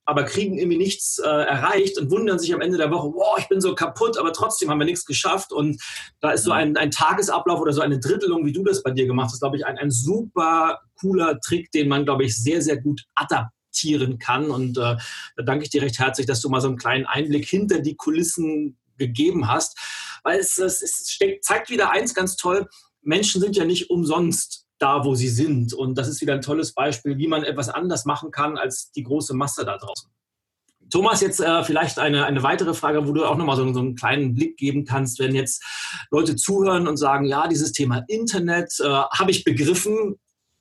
aber kriegen irgendwie nichts äh, erreicht und wundern sich am Ende der Woche, wow, ich bin so kaputt, aber trotzdem haben wir nichts geschafft. Und da ist so ein, ein Tagesablauf oder so eine Drittelung, wie du das bei dir gemacht hast, glaube ich, ein, ein super cooler Trick, den man, glaube ich, sehr, sehr gut adaptieren kann. Und äh, da danke ich dir recht herzlich, dass du mal so einen kleinen Einblick hinter die Kulissen gegeben hast. Weil es, es, es steckt, zeigt wieder eins ganz toll, Menschen sind ja nicht umsonst da, wo sie sind. Und das ist wieder ein tolles Beispiel, wie man etwas anders machen kann als die große Masse da draußen. Thomas, jetzt äh, vielleicht eine, eine weitere Frage, wo du auch nochmal so, so einen kleinen Blick geben kannst, wenn jetzt Leute zuhören und sagen, ja, dieses Thema Internet äh, habe ich begriffen,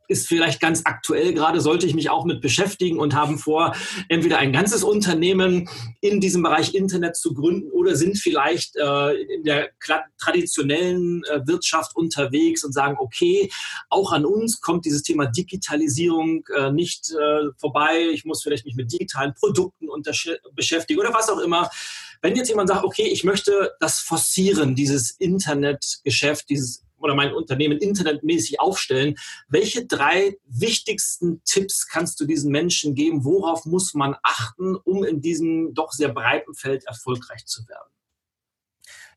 ist vielleicht ganz aktuell gerade, sollte ich mich auch mit beschäftigen und haben vor, entweder ein ganzes Unternehmen in diesem Bereich Internet zu gründen oder sind vielleicht äh, in der traditionellen äh, Wirtschaft unterwegs und sagen, okay, auch an uns kommt dieses Thema Digitalisierung äh, nicht äh, vorbei. Ich muss vielleicht mich mit digitalen Produkten beschäftigen oder was auch immer. Wenn jetzt jemand sagt, okay, ich möchte das forcieren, dieses Internetgeschäft, dieses oder mein Unternehmen internetmäßig aufstellen. Welche drei wichtigsten Tipps kannst du diesen Menschen geben? Worauf muss man achten, um in diesem doch sehr breiten Feld erfolgreich zu werden?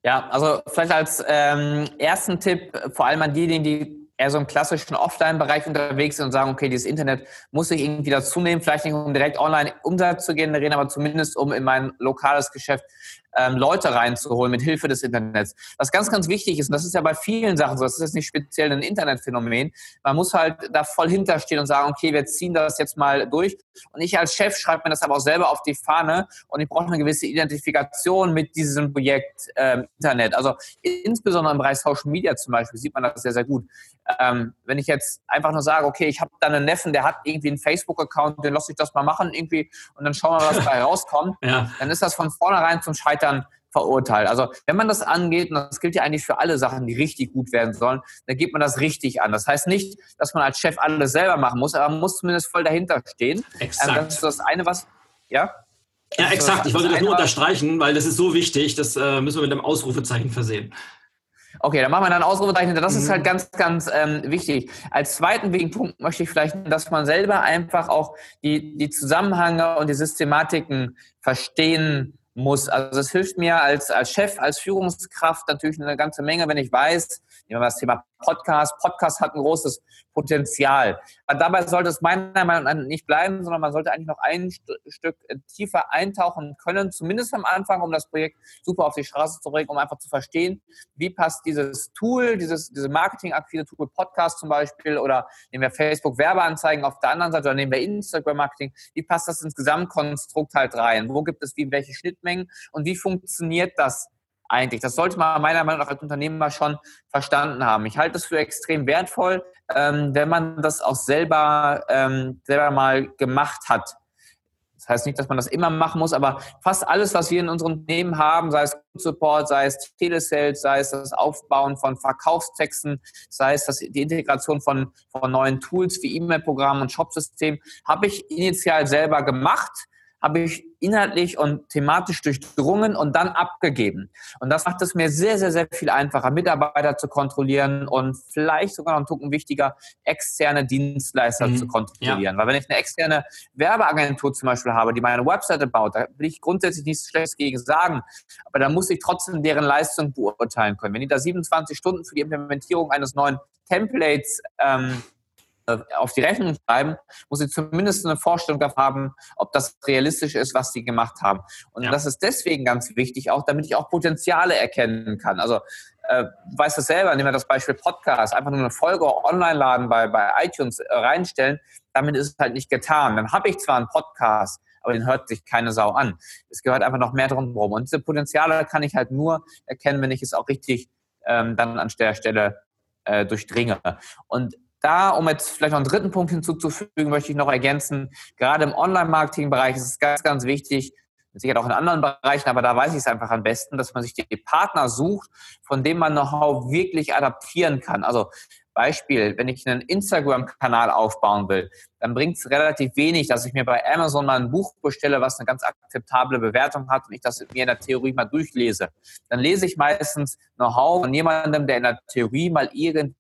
Ja, also vielleicht als ähm, ersten Tipp, vor allem an diejenigen, die eher so im klassischen Offline-Bereich unterwegs sind und sagen, okay, dieses Internet muss sich irgendwie dazu nehmen, vielleicht nicht um direkt online Umsatz zu generieren, aber zumindest um in mein lokales Geschäft ähm, Leute reinzuholen mit Hilfe des Internets. Was ganz, ganz wichtig ist, und das ist ja bei vielen Sachen so, das ist jetzt nicht speziell ein Internetphänomen, man muss halt da voll hinterstehen und sagen, okay, wir ziehen das jetzt mal durch. Und ich als Chef schreibe mir das aber auch selber auf die Fahne und ich brauche eine gewisse Identifikation mit diesem Projekt ähm, Internet. Also insbesondere im Bereich Social Media zum Beispiel sieht man das sehr, sehr gut. Ähm, wenn ich jetzt einfach nur sage, okay, ich habe da einen Neffen, der hat irgendwie einen Facebook-Account, den lasse ich das mal machen irgendwie und dann schauen wir mal, was dabei (laughs) rauskommt, ja. dann ist das von vornherein zum Scheitern verurteilt. Also wenn man das angeht, und das gilt ja eigentlich für alle Sachen, die richtig gut werden sollen, dann geht man das richtig an. Das heißt nicht, dass man als Chef alles selber machen muss, aber man muss zumindest voll dahinter stehen. Exakt. Ähm, das ist das eine, was, ja? Ja, exakt. Ich wollte das nur unterstreichen, weil das ist so wichtig. Das äh, müssen wir mit einem Ausrufezeichen versehen. Okay, dann machen wir dann Ausrufezeichen. Das ist mhm. halt ganz, ganz ähm, wichtig. Als zweiten wichtigen Punkt möchte ich vielleicht, dass man selber einfach auch die, die Zusammenhänge und die Systematiken verstehen muss. Also es hilft mir als, als Chef, als Führungskraft natürlich eine ganze Menge, wenn ich weiß, nehmen wir das Thema Podcast. Podcast hat ein großes Potenzial. Aber dabei sollte es meiner Meinung nach nicht bleiben, sondern man sollte eigentlich noch ein St Stück tiefer eintauchen können, zumindest am Anfang, um das Projekt super auf die Straße zu bringen, um einfach zu verstehen, wie passt dieses Tool, dieses, diese Marketing-Akquise-Tool Podcast zum Beispiel oder nehmen wir Facebook Werbeanzeigen auf der anderen Seite oder nehmen wir Instagram Marketing, wie passt das ins Gesamtkonstrukt halt rein? Wo gibt es wie welche Schnittmengen und wie funktioniert das eigentlich. Das sollte man meiner Meinung nach als Unternehmer schon verstanden haben. Ich halte es für extrem wertvoll, ähm, wenn man das auch selber, ähm, selber mal gemacht hat. Das heißt nicht, dass man das immer machen muss, aber fast alles, was wir in unserem Unternehmen haben, sei es Support, sei es Telesales, sei es das Aufbauen von Verkaufstexten, sei es das, die Integration von, von neuen Tools wie E-Mail-Programmen und Shopsystemen, habe ich initial selber gemacht habe ich inhaltlich und thematisch durchdrungen und dann abgegeben. Und das macht es mir sehr, sehr, sehr viel einfacher, Mitarbeiter zu kontrollieren und vielleicht sogar noch ein Tucken wichtiger, externe Dienstleister mhm. zu kontrollieren. Ja. Weil wenn ich eine externe Werbeagentur zum Beispiel habe, die meine Webseite baut, da will ich grundsätzlich nichts Schlechtes gegen sagen, aber da muss ich trotzdem deren Leistung beurteilen können. Wenn die da 27 Stunden für die Implementierung eines neuen Templates ähm, äh, auf die Rechnung schreiben, muss sie zumindest eine Vorstellung davon haben, ob das realistisch ist, was sie gemacht haben. Und ja. das ist deswegen ganz wichtig, auch damit ich auch Potenziale erkennen kann. Also äh, weißt du selber, nehmen wir das Beispiel Podcast, einfach nur eine Folge online laden bei, bei iTunes äh, reinstellen, damit ist es halt nicht getan. Dann habe ich zwar einen Podcast, aber den hört sich keine Sau an. Es gehört einfach noch mehr drum rum. Und diese Potenziale kann ich halt nur erkennen, wenn ich es auch richtig ähm, dann an der Stelle äh, durchdringe. Und da, um jetzt vielleicht noch einen dritten Punkt hinzuzufügen, möchte ich noch ergänzen, gerade im Online-Marketing-Bereich ist es ganz, ganz wichtig, sicher auch in anderen Bereichen, aber da weiß ich es einfach am besten, dass man sich die Partner sucht, von dem man Know-how wirklich adaptieren kann. Also Beispiel, wenn ich einen Instagram-Kanal aufbauen will, dann bringt es relativ wenig, dass ich mir bei Amazon mal ein Buch bestelle, was eine ganz akzeptable Bewertung hat und ich das mir in der Theorie mal durchlese. Dann lese ich meistens Know-how von jemandem, der in der Theorie mal irgendwie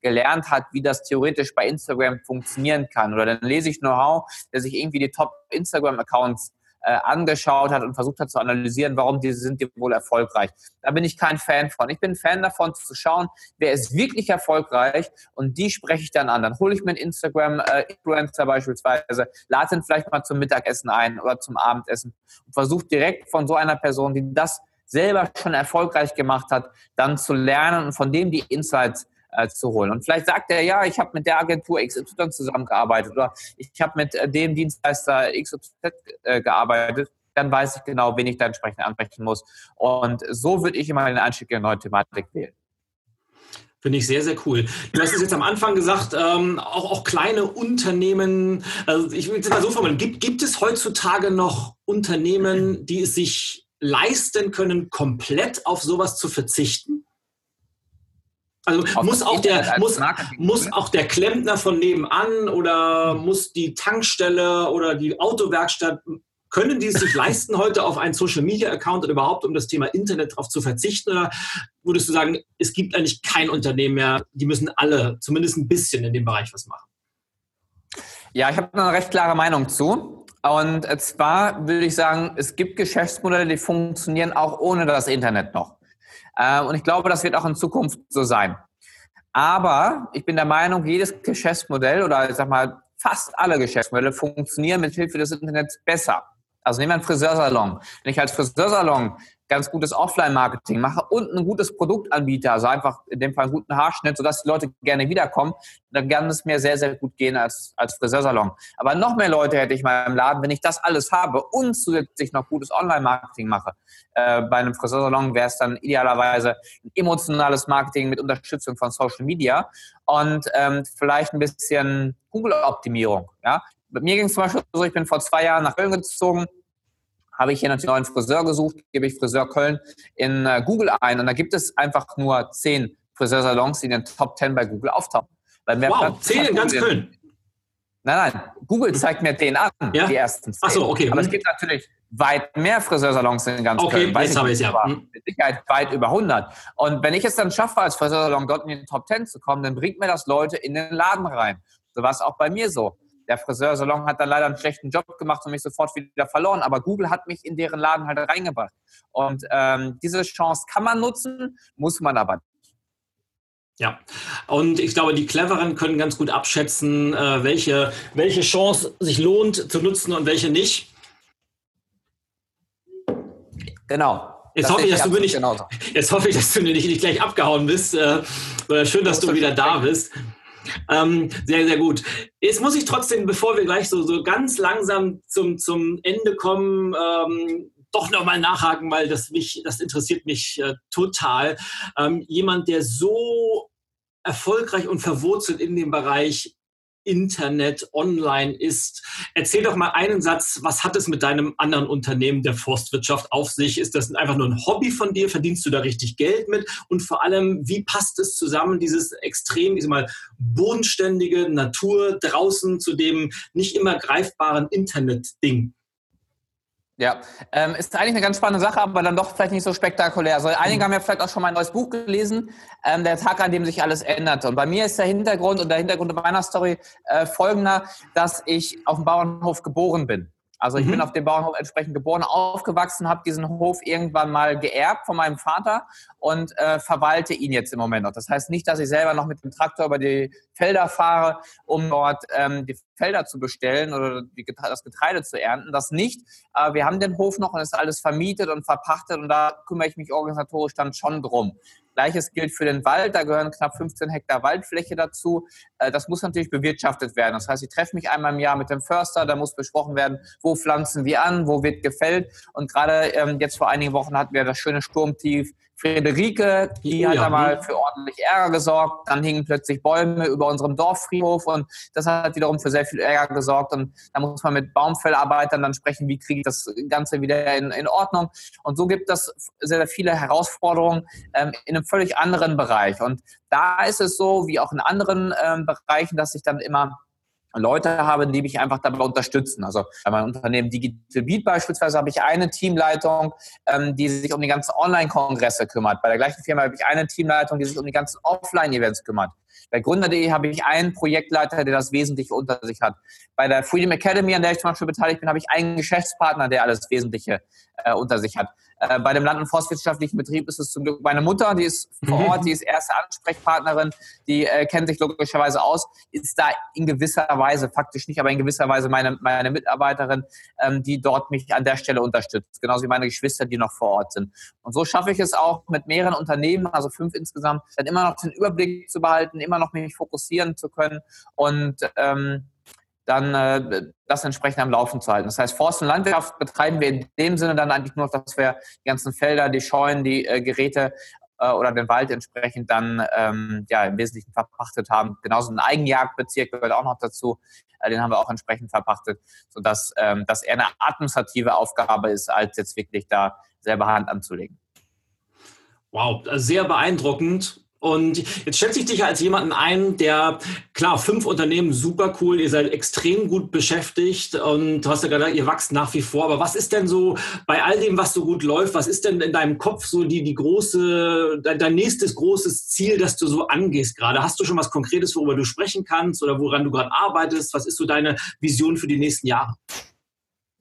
gelernt hat, wie das theoretisch bei Instagram funktionieren kann. Oder dann lese ich Know-how, der sich irgendwie die Top-Instagram-Accounts äh, angeschaut hat und versucht hat zu analysieren, warum diese sind die wohl erfolgreich. Da bin ich kein Fan von. Ich bin Fan davon zu schauen, wer ist wirklich erfolgreich und die spreche ich dann an. Dann hole ich mir einen Instagram-Influencer äh, beispielsweise, lade ihn vielleicht mal zum Mittagessen ein oder zum Abendessen und versuche direkt von so einer Person, die das selber schon erfolgreich gemacht hat, dann zu lernen und von dem die Insights äh, zu holen. Und vielleicht sagt er, ja, ich habe mit der Agentur XY zusammengearbeitet oder ich habe mit äh, dem Dienstleister XYZ äh, gearbeitet. Dann weiß ich genau, wen ich da entsprechend ansprechen muss. Und so würde ich immer den Einstieg in eine neue Thematik wählen. Finde ich sehr, sehr cool. Du hast es jetzt am Anfang gesagt, ähm, auch, auch kleine Unternehmen, also ich will es mal so formulieren, gibt, gibt es heutzutage noch Unternehmen, die es sich leisten können, komplett auf sowas zu verzichten? Also Auf muss auch der muss, muss auch der Klempner von nebenan oder mhm. muss die Tankstelle oder die Autowerkstatt können die es sich (laughs) leisten, heute auf einen Social Media Account oder überhaupt um das Thema Internet darauf zu verzichten? Oder würdest du sagen, es gibt eigentlich kein Unternehmen mehr, die müssen alle zumindest ein bisschen in dem Bereich was machen? Ja, ich habe eine recht klare Meinung zu. Und zwar würde ich sagen, es gibt Geschäftsmodelle, die funktionieren auch ohne das Internet noch. Äh, und ich glaube, das wird auch in Zukunft so sein. Aber ich bin der Meinung, jedes Geschäftsmodell oder ich sag mal fast alle Geschäftsmodelle funktionieren mit Hilfe des Internets besser. Also nehmen wir einen Friseursalon. Wenn ich als Friseursalon ganz gutes Offline-Marketing mache und ein gutes Produkt anbiete, also einfach in dem Fall einen guten Haarschnitt, sodass die Leute gerne wiederkommen, dann kann es mir sehr, sehr gut gehen als, als Friseursalon. Aber noch mehr Leute hätte ich mal im Laden, wenn ich das alles habe und zusätzlich noch gutes Online-Marketing mache. Äh, bei einem Friseursalon wäre es dann idealerweise ein emotionales Marketing mit Unterstützung von Social Media und ähm, vielleicht ein bisschen Google-Optimierung. Ja? Bei mir ging es zum Beispiel so, ich bin vor zwei Jahren nach Köln gezogen, habe ich hier natürlich einen neuen Friseur gesucht, gebe ich Friseur Köln in äh, Google ein und da gibt es einfach nur zehn Friseursalons, die in den Top 10 bei Google auftauchen. Wow, zehn in ganz Köln? Nein, nein, Google zeigt mir den an, ja? die ersten zehn. Ach so, okay. Aber es hm. gibt natürlich weit mehr Friseursalons in ganz okay, Köln. Okay, jetzt habe ich es ja. Hm. Mit Sicherheit weit über 100. Und wenn ich es dann schaffe, als Friseursalon dort in die Top 10 zu kommen, dann bringt mir das Leute in den Laden rein. So war es auch bei mir so. Der Friseursalon hat dann leider einen schlechten Job gemacht und mich sofort wieder verloren. Aber Google hat mich in deren Laden halt reingebracht. Und ähm, diese Chance kann man nutzen, muss man aber nicht. Ja, und ich glaube, die Cleveren können ganz gut abschätzen, äh, welche, welche Chance sich lohnt zu nutzen und welche nicht. Genau. Jetzt hoffe, ich, dass du nicht, jetzt hoffe ich, dass du nicht, nicht gleich abgehauen bist. Äh, schön, dass du wieder da bist. Ähm, sehr, sehr gut. Jetzt muss ich trotzdem, bevor wir gleich so, so ganz langsam zum, zum Ende kommen, ähm, doch nochmal nachhaken, weil das mich, das interessiert mich äh, total. Ähm, jemand, der so erfolgreich und verwurzelt in dem Bereich Internet, online ist. Erzähl doch mal einen Satz, was hat es mit deinem anderen Unternehmen der Forstwirtschaft auf sich? Ist das einfach nur ein Hobby von dir? Verdienst du da richtig Geld mit? Und vor allem, wie passt es zusammen, dieses extrem, ich sag mal, bodenständige Natur draußen zu dem nicht immer greifbaren Internet-Ding? Ja, ähm, ist eigentlich eine ganz spannende Sache, aber dann doch vielleicht nicht so spektakulär. Also einige haben ja vielleicht auch schon mein neues Buch gelesen, ähm, der Tag, an dem sich alles änderte. Und bei mir ist der Hintergrund und der Hintergrund meiner Story äh, folgender, dass ich auf dem Bauernhof geboren bin. Also ich mhm. bin auf dem Bauernhof entsprechend geboren, aufgewachsen, habe diesen Hof irgendwann mal geerbt von meinem Vater und äh, verwalte ihn jetzt im Moment noch. Das heißt nicht, dass ich selber noch mit dem Traktor über die Felder fahre, um dort ähm, die Felder zu bestellen oder die, das Getreide zu ernten. Das nicht. Äh, wir haben den Hof noch und ist alles vermietet und verpachtet und da kümmere ich mich organisatorisch dann schon drum. Gleiches gilt für den Wald, da gehören knapp 15 Hektar Waldfläche dazu. Äh, das muss natürlich bewirtschaftet werden. Das heißt, ich treffe mich einmal im Jahr mit dem Förster, da muss besprochen werden, wo pflanzen wir an, wo wird gefällt. Und gerade ähm, jetzt vor einigen Wochen hatten wir das schöne Sturmtief Friederike, die oh, hat ja. da mal für ordentlich Ärger gesorgt. Dann hingen plötzlich Bäume über unserem Dorffriedhof und das hat wiederum für sehr viel Ärger gesorgt. Und da muss man mit Baumfellarbeitern dann sprechen, wie kriege ich das Ganze wieder in, in Ordnung. Und so gibt es sehr, sehr viele Herausforderungen ähm, in einem völlig anderen Bereich. Und da ist es so, wie auch in anderen ähm, Bereichen, dass sich dann immer Leute habe, die mich einfach dabei unterstützen. Also bei meinem Unternehmen Digital Beat beispielsweise habe ich eine Teamleitung, ähm, die sich um die ganzen Online-Kongresse kümmert. Bei der gleichen Firma habe ich eine Teamleitung, die sich um die ganzen Offline-Events kümmert. Bei Gründer.de habe ich einen Projektleiter, der das Wesentliche unter sich hat. Bei der Freedom Academy, an der ich zum Beispiel beteiligt bin, habe ich einen Geschäftspartner, der alles Wesentliche äh, unter sich hat. Äh, bei dem Land- und forstwirtschaftlichen Betrieb ist es zum Glück meine Mutter, die ist vor mhm. Ort, die ist erste Ansprechpartnerin, die äh, kennt sich logischerweise aus, ist da in gewisser Weise, faktisch nicht, aber in gewisser Weise meine, meine Mitarbeiterin, ähm, die dort mich an der Stelle unterstützt, genauso wie meine Geschwister, die noch vor Ort sind. Und so schaffe ich es auch mit mehreren Unternehmen, also fünf insgesamt, dann immer noch den Überblick zu behalten, immer noch mich fokussieren zu können und ähm, dann äh, das entsprechend am Laufen zu halten. Das heißt, Forst- und Landwirtschaft betreiben wir in dem Sinne dann eigentlich nur, dass wir die ganzen Felder, die Scheunen, die äh, Geräte äh, oder den Wald entsprechend dann ähm, ja, im Wesentlichen verpachtet haben. Genauso ein Eigenjagdbezirk gehört auch noch dazu. Äh, den haben wir auch entsprechend verpachtet, sodass ähm, das eher eine administrative Aufgabe ist, als jetzt wirklich da selber Hand anzulegen. Wow, sehr beeindruckend. Und jetzt schätze ich dich als jemanden ein, der, klar, fünf Unternehmen, super cool, ihr seid extrem gut beschäftigt und du hast ja gesagt, ihr wächst nach wie vor. Aber was ist denn so bei all dem, was so gut läuft, was ist denn in deinem Kopf so die, die große, dein nächstes großes Ziel, das du so angehst gerade? Hast du schon was Konkretes, worüber du sprechen kannst oder woran du gerade arbeitest? Was ist so deine Vision für die nächsten Jahre?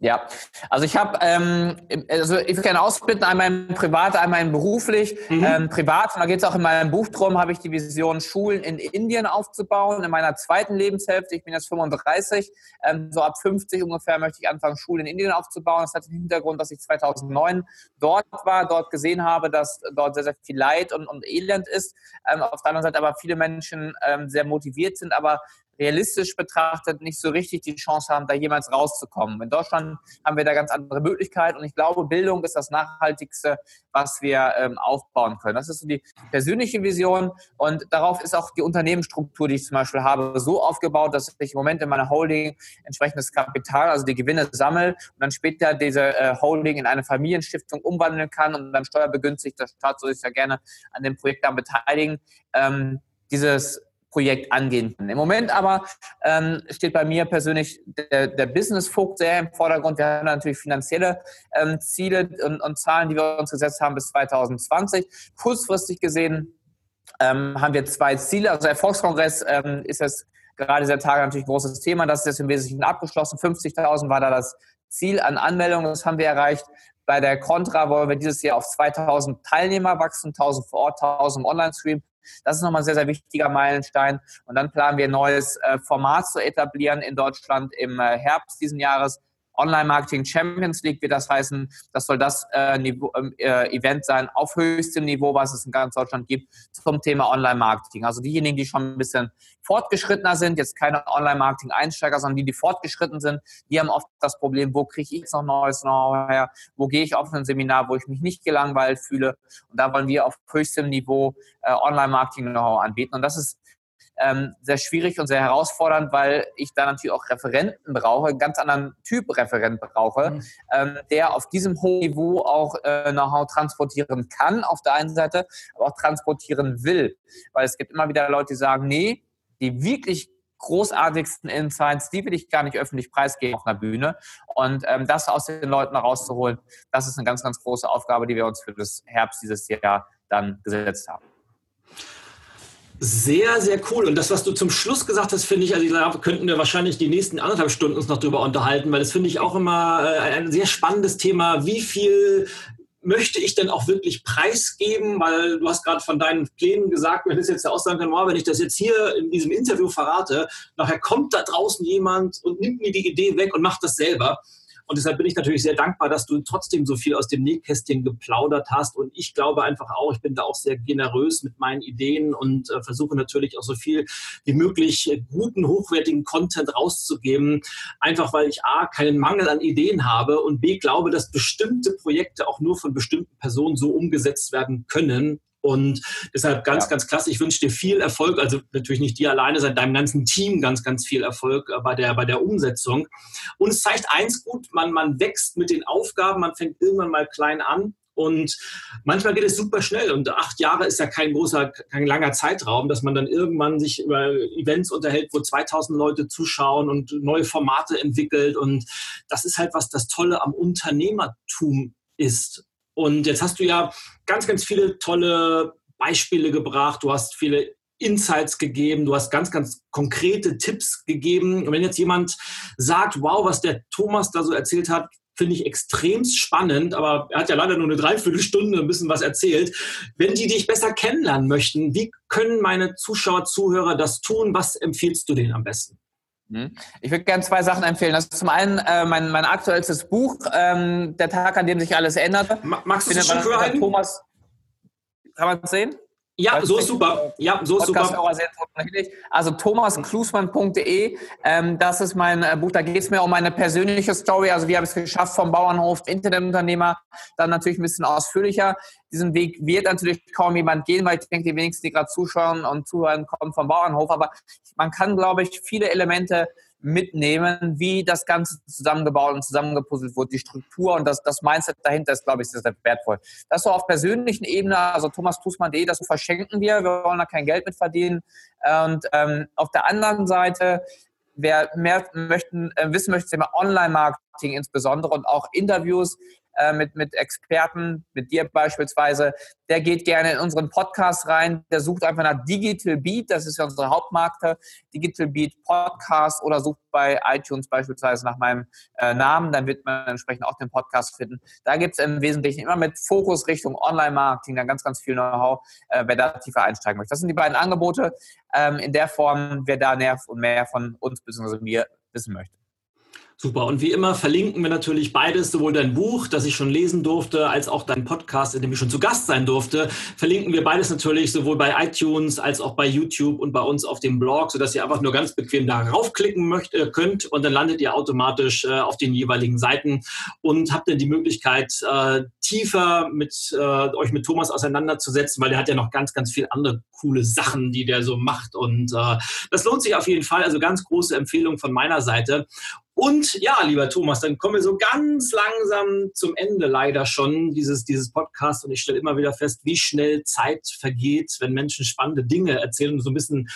Ja, also ich habe, ähm, also ich kann ausbitten, einmal privat, einmal beruflich. Mhm. Ähm, privat, und da geht es auch in meinem Buch drum, habe ich die Vision, Schulen in Indien aufzubauen. In meiner zweiten Lebenshälfte, ich bin jetzt 35, ähm, so ab 50 ungefähr möchte ich anfangen, Schulen in Indien aufzubauen. Das hat den Hintergrund, dass ich 2009 dort war, dort gesehen habe, dass dort sehr, sehr viel Leid und, und Elend ist. Ähm, auf der anderen Seite aber viele Menschen ähm, sehr motiviert sind, aber realistisch betrachtet nicht so richtig die Chance haben, da jemals rauszukommen. In Deutschland haben wir da ganz andere Möglichkeiten und ich glaube, Bildung ist das Nachhaltigste, was wir ähm, aufbauen können. Das ist so die persönliche Vision und darauf ist auch die Unternehmensstruktur, die ich zum Beispiel habe, so aufgebaut, dass ich im Moment in meiner Holding entsprechendes Kapital, also die Gewinne sammle und dann später diese äh, Holding in eine Familienstiftung umwandeln kann und dann steuerbegünstigt der Staat soll sich ja gerne an dem Projekt dann beteiligen. Ähm, dieses Projekt angehen. Im Moment aber ähm, steht bei mir persönlich der, der Business-Vogt sehr im Vordergrund. Wir haben natürlich finanzielle ähm, Ziele und, und, Zahlen, die wir uns gesetzt haben bis 2020. Kurzfristig gesehen ähm, haben wir zwei Ziele. Also Erfolgskongress ähm, ist jetzt gerade dieser Tage natürlich ein großes Thema. Das ist jetzt im Wesentlichen abgeschlossen. 50.000 war da das Ziel an Anmeldungen. Das haben wir erreicht. Bei der Contra wollen wir dieses Jahr auf 2000 Teilnehmer wachsen, 1000 vor Ort, 1000 im Online-Stream. Das ist nochmal ein sehr, sehr wichtiger Meilenstein. Und dann planen wir ein neues äh, Format zu etablieren in Deutschland im äh, Herbst diesen Jahres. Online-Marketing Champions League wird das heißen. Das soll das äh, Niveau, ähm, äh, Event sein auf höchstem Niveau, was es in ganz Deutschland gibt, zum Thema Online-Marketing. Also diejenigen, die schon ein bisschen fortgeschrittener sind, jetzt keine Online-Marketing-Einsteiger, sondern die, die fortgeschritten sind, die haben oft das Problem, wo kriege ich jetzt noch neues Know-how her? Wo gehe ich auf ein Seminar, wo ich mich nicht gelangweilt fühle? Und da wollen wir auf höchstem Niveau äh, Online-Marketing-Know-how anbieten. Und das ist ähm, sehr schwierig und sehr herausfordernd, weil ich da natürlich auch Referenten brauche, einen ganz anderen Typ Referent brauche, mhm. ähm, der auf diesem hohen Niveau auch äh, Know-how transportieren kann auf der einen Seite, aber auch transportieren will. Weil es gibt immer wieder Leute, die sagen, nee, die wirklich großartigsten Insights, die will ich gar nicht öffentlich preisgeben auf einer Bühne. Und ähm, das aus den Leuten herauszuholen, das ist eine ganz, ganz große Aufgabe, die wir uns für das Herbst dieses Jahr dann gesetzt haben. Sehr, sehr cool. Und das, was du zum Schluss gesagt hast, finde ich, also da könnten wir wahrscheinlich die nächsten anderthalb Stunden uns noch drüber unterhalten, weil das finde ich auch immer äh, ein sehr spannendes Thema. Wie viel möchte ich denn auch wirklich preisgeben? Weil du hast gerade von deinen Plänen gesagt, wenn ich jetzt auch sagen kann, wenn ich das jetzt hier in diesem Interview verrate, nachher kommt da draußen jemand und nimmt mir die Idee weg und macht das selber. Und deshalb bin ich natürlich sehr dankbar, dass du trotzdem so viel aus dem Nähkästchen geplaudert hast. Und ich glaube einfach auch, ich bin da auch sehr generös mit meinen Ideen und äh, versuche natürlich auch so viel wie möglich guten, hochwertigen Content rauszugeben. Einfach weil ich A, keinen Mangel an Ideen habe und B, glaube, dass bestimmte Projekte auch nur von bestimmten Personen so umgesetzt werden können, und deshalb ganz, ja. ganz klasse. Ich wünsche dir viel Erfolg. Also natürlich nicht dir alleine, sondern deinem ganzen Team ganz, ganz viel Erfolg äh, bei der, bei der Umsetzung. Und es zeigt eins gut, man, man wächst mit den Aufgaben, man fängt irgendwann mal klein an. Und manchmal geht es super schnell. Und acht Jahre ist ja kein großer, kein langer Zeitraum, dass man dann irgendwann sich über Events unterhält, wo 2000 Leute zuschauen und neue Formate entwickelt. Und das ist halt was das Tolle am Unternehmertum ist. Und jetzt hast du ja ganz, ganz viele tolle Beispiele gebracht. Du hast viele Insights gegeben, du hast ganz, ganz konkrete Tipps gegeben. Und wenn jetzt jemand sagt, wow, was der Thomas da so erzählt hat, finde ich extrem spannend, aber er hat ja leider nur eine Dreiviertelstunde ein bisschen was erzählt. Wenn die dich besser kennenlernen möchten, wie können meine Zuschauer, Zuhörer das tun? Was empfiehlst du denen am besten? Hm? Ich würde gerne zwei Sachen empfehlen. Das ist zum einen äh, mein, mein aktuellstes Buch, ähm, Der Tag, an dem sich alles änderte. Magst du es schon für? Thomas, kann man es sehen? Ja, so ist super. Ja, so ist super. Also thomasklusmann.de, ähm, das ist mein äh, Buch, da geht es mir um meine persönliche Story, also wie habe ich es geschafft vom Bauernhof, Internetunternehmer, dann natürlich ein bisschen ausführlicher. Diesen Weg wird natürlich kaum jemand gehen, weil ich denke, die wenigsten, die gerade zuschauen und zuhören, kommen vom Bauernhof, aber man kann, glaube ich, viele Elemente mitnehmen, wie das Ganze zusammengebaut und zusammengepuzzelt wurde, die Struktur und das, das Mindset dahinter ist, glaube ich, sehr, sehr wertvoll. Das so auf persönlichen Ebene, also Thomas Tusmann.de, das verschenken wir, wir wollen da kein Geld mit verdienen. Und ähm, auf der anderen Seite, wer mehr möchten, äh, wissen möchte, Thema Online-Marketing insbesondere und auch Interviews, äh, mit, mit Experten, mit dir beispielsweise, der geht gerne in unseren Podcast rein, der sucht einfach nach Digital Beat, das ist ja unsere Hauptmarke, Digital Beat Podcast oder sucht bei iTunes beispielsweise nach meinem äh, Namen, dann wird man entsprechend auch den Podcast finden. Da gibt es im Wesentlichen immer mit Fokus Richtung Online-Marketing, dann ganz, ganz viel Know-how, äh, wer da tiefer einsteigen möchte. Das sind die beiden Angebote ähm, in der Form, wer da näher und mehr von uns bzw. mir wissen möchte. Super. Und wie immer verlinken wir natürlich beides, sowohl dein Buch, das ich schon lesen durfte, als auch dein Podcast, in dem ich schon zu Gast sein durfte. Verlinken wir beides natürlich sowohl bei iTunes als auch bei YouTube und bei uns auf dem Blog, sodass ihr einfach nur ganz bequem da raufklicken möcht, äh, könnt und dann landet ihr automatisch äh, auf den jeweiligen Seiten und habt dann die Möglichkeit, äh, tiefer mit äh, euch mit Thomas auseinanderzusetzen, weil der hat ja noch ganz, ganz viel andere coole Sachen, die der so macht. Und äh, das lohnt sich auf jeden Fall. Also ganz große Empfehlung von meiner Seite. Und ja, lieber Thomas, dann kommen wir so ganz langsam zum Ende leider schon dieses, dieses Podcast. Und ich stelle immer wieder fest, wie schnell Zeit vergeht, wenn Menschen spannende Dinge erzählen und so ein bisschen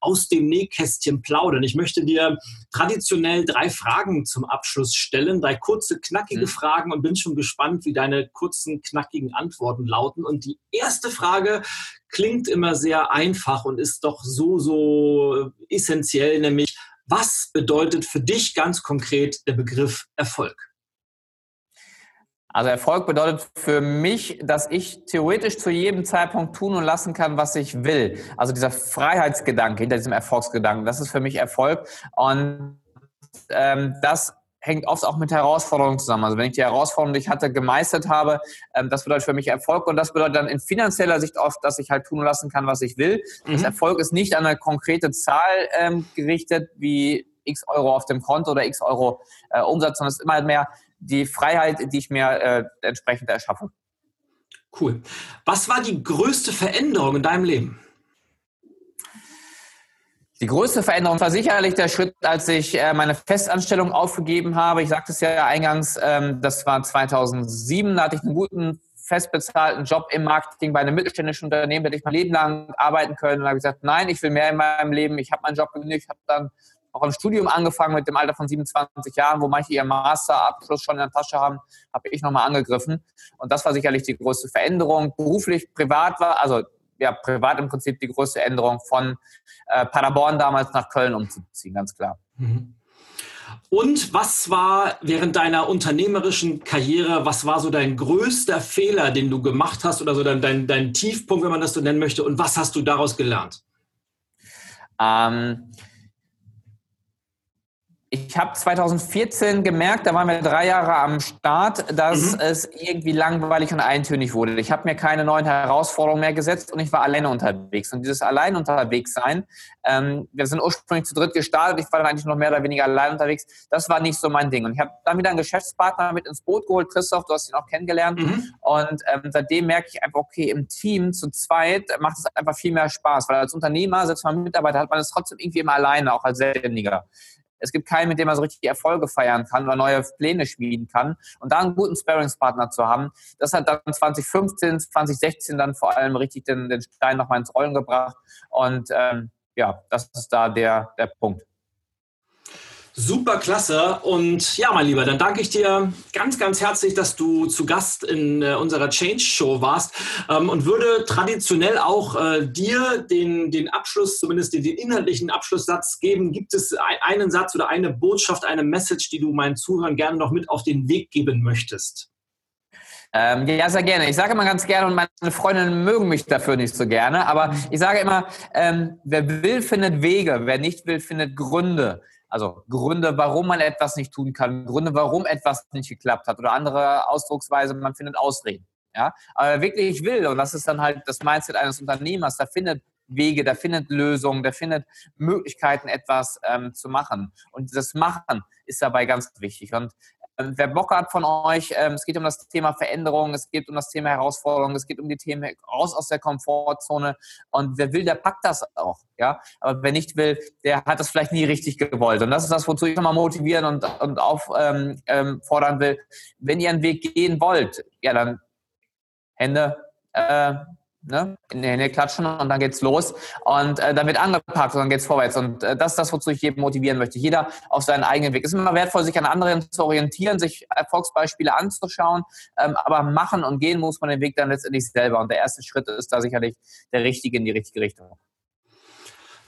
aus dem Nähkästchen plaudern. Ich möchte dir traditionell drei Fragen zum Abschluss stellen, drei kurze, knackige mhm. Fragen und bin schon gespannt, wie deine kurzen, knackigen Antworten lauten. Und die erste Frage klingt immer sehr einfach und ist doch so, so essentiell, nämlich was bedeutet für dich ganz konkret der Begriff Erfolg? Also Erfolg bedeutet für mich, dass ich theoretisch zu jedem Zeitpunkt tun und lassen kann, was ich will. Also dieser Freiheitsgedanke hinter diesem Erfolgsgedanken, das ist für mich Erfolg. Und ähm, das hängt oft auch mit Herausforderungen zusammen. Also wenn ich die Herausforderung, die ich hatte, gemeistert habe, ähm, das bedeutet für mich Erfolg und das bedeutet dann in finanzieller Sicht oft, dass ich halt tun lassen kann, was ich will. Mhm. Das Erfolg ist nicht an eine konkrete Zahl ähm, gerichtet, wie x Euro auf dem Konto oder x Euro äh, Umsatz, sondern es ist immer mehr die Freiheit, die ich mir äh, entsprechend erschaffe. Cool. Was war die größte Veränderung in deinem Leben? Die größte Veränderung war sicherlich der Schritt, als ich äh, meine Festanstellung aufgegeben habe. Ich sagte es ja eingangs, ähm, das war 2007, da hatte ich einen guten festbezahlten Job im Marketing bei einem mittelständischen Unternehmen, da hätte ich mein Leben lang arbeiten können. Und da habe ich gesagt, nein, ich will mehr in meinem Leben. Ich habe meinen Job gekündigt, habe dann auch ein Studium angefangen mit dem Alter von 27 Jahren, wo manche ihren Masterabschluss schon in der Tasche haben, habe ich nochmal angegriffen. Und das war sicherlich die größte Veränderung. Beruflich, privat war, also ja, privat im Prinzip die größte Änderung von äh, Paderborn damals nach Köln umzuziehen, ganz klar. Mhm. Und was war während deiner unternehmerischen Karriere, was war so dein größter Fehler, den du gemacht hast oder so dein, dein, dein Tiefpunkt, wenn man das so nennen möchte, und was hast du daraus gelernt? Ähm, ich habe 2014 gemerkt, da waren wir drei Jahre am Start, dass mhm. es irgendwie langweilig und eintönig wurde. Ich habe mir keine neuen Herausforderungen mehr gesetzt und ich war alleine unterwegs. Und dieses allein unterwegs sein, ähm, wir sind ursprünglich zu dritt gestartet, ich war dann eigentlich noch mehr oder weniger allein unterwegs, das war nicht so mein Ding. Und ich habe dann wieder einen Geschäftspartner mit ins Boot geholt, Christoph, du hast ihn auch kennengelernt. Mhm. Und ähm, seitdem merke ich einfach, okay, im Team zu zweit macht es einfach viel mehr Spaß, weil als Unternehmer, selbst mal Mitarbeiter, hat man es trotzdem irgendwie immer alleine, auch als Selbstständiger. Es gibt keinen, mit dem man so richtig Erfolge feiern kann oder neue Pläne schmieden kann. Und da einen guten Sparringspartner zu haben, das hat dann 2015, 2016 dann vor allem richtig den, den Stein nochmal ins Rollen gebracht. Und ähm, ja, das ist da der, der Punkt. Super klasse. Und ja, mein Lieber, dann danke ich dir ganz, ganz herzlich, dass du zu Gast in äh, unserer Change Show warst ähm, und würde traditionell auch äh, dir den, den Abschluss, zumindest den, den, inhaltlichen Abschlusssatz geben. Gibt es einen Satz oder eine Botschaft, eine Message, die du meinen Zuhörern gerne noch mit auf den Weg geben möchtest? Ähm, ja, sehr gerne. Ich sage immer ganz gerne, und meine Freundinnen mögen mich dafür nicht so gerne, aber ich sage immer, ähm, wer will, findet Wege, wer nicht will, findet Gründe. Also Gründe, warum man etwas nicht tun kann, Gründe, warum etwas nicht geklappt hat oder andere Ausdrucksweise, man findet Ausreden. Ja, aber wirklich will, und das ist dann halt das Mindset eines Unternehmers, der findet Wege, der findet Lösungen, der findet Möglichkeiten, etwas ähm, zu machen. Und das Machen ist dabei ganz wichtig. Und wer Bock hat von euch, ähm, es geht um das Thema Veränderung, es geht um das Thema Herausforderung, es geht um die Themen raus aus der Komfortzone und wer will, der packt das auch, ja. Aber wer nicht will, der hat das vielleicht nie richtig gewollt. Und das ist das, wozu ich nochmal motivieren und, und auffordern ähm, ähm, will. Wenn ihr einen Weg gehen wollt, ja, dann Hände äh, ne, in die Hände klatschen und dann geht's los. Und äh, dann wird angepackt und dann geht's vorwärts. Und äh, das ist das, wozu ich jeden motivieren möchte. Jeder auf seinen eigenen Weg. Es ist immer wertvoll, sich an anderen zu orientieren, sich Erfolgsbeispiele anzuschauen. Ähm, aber machen und gehen muss man den Weg dann letztendlich selber. Und der erste Schritt ist da sicherlich der richtige in die richtige Richtung.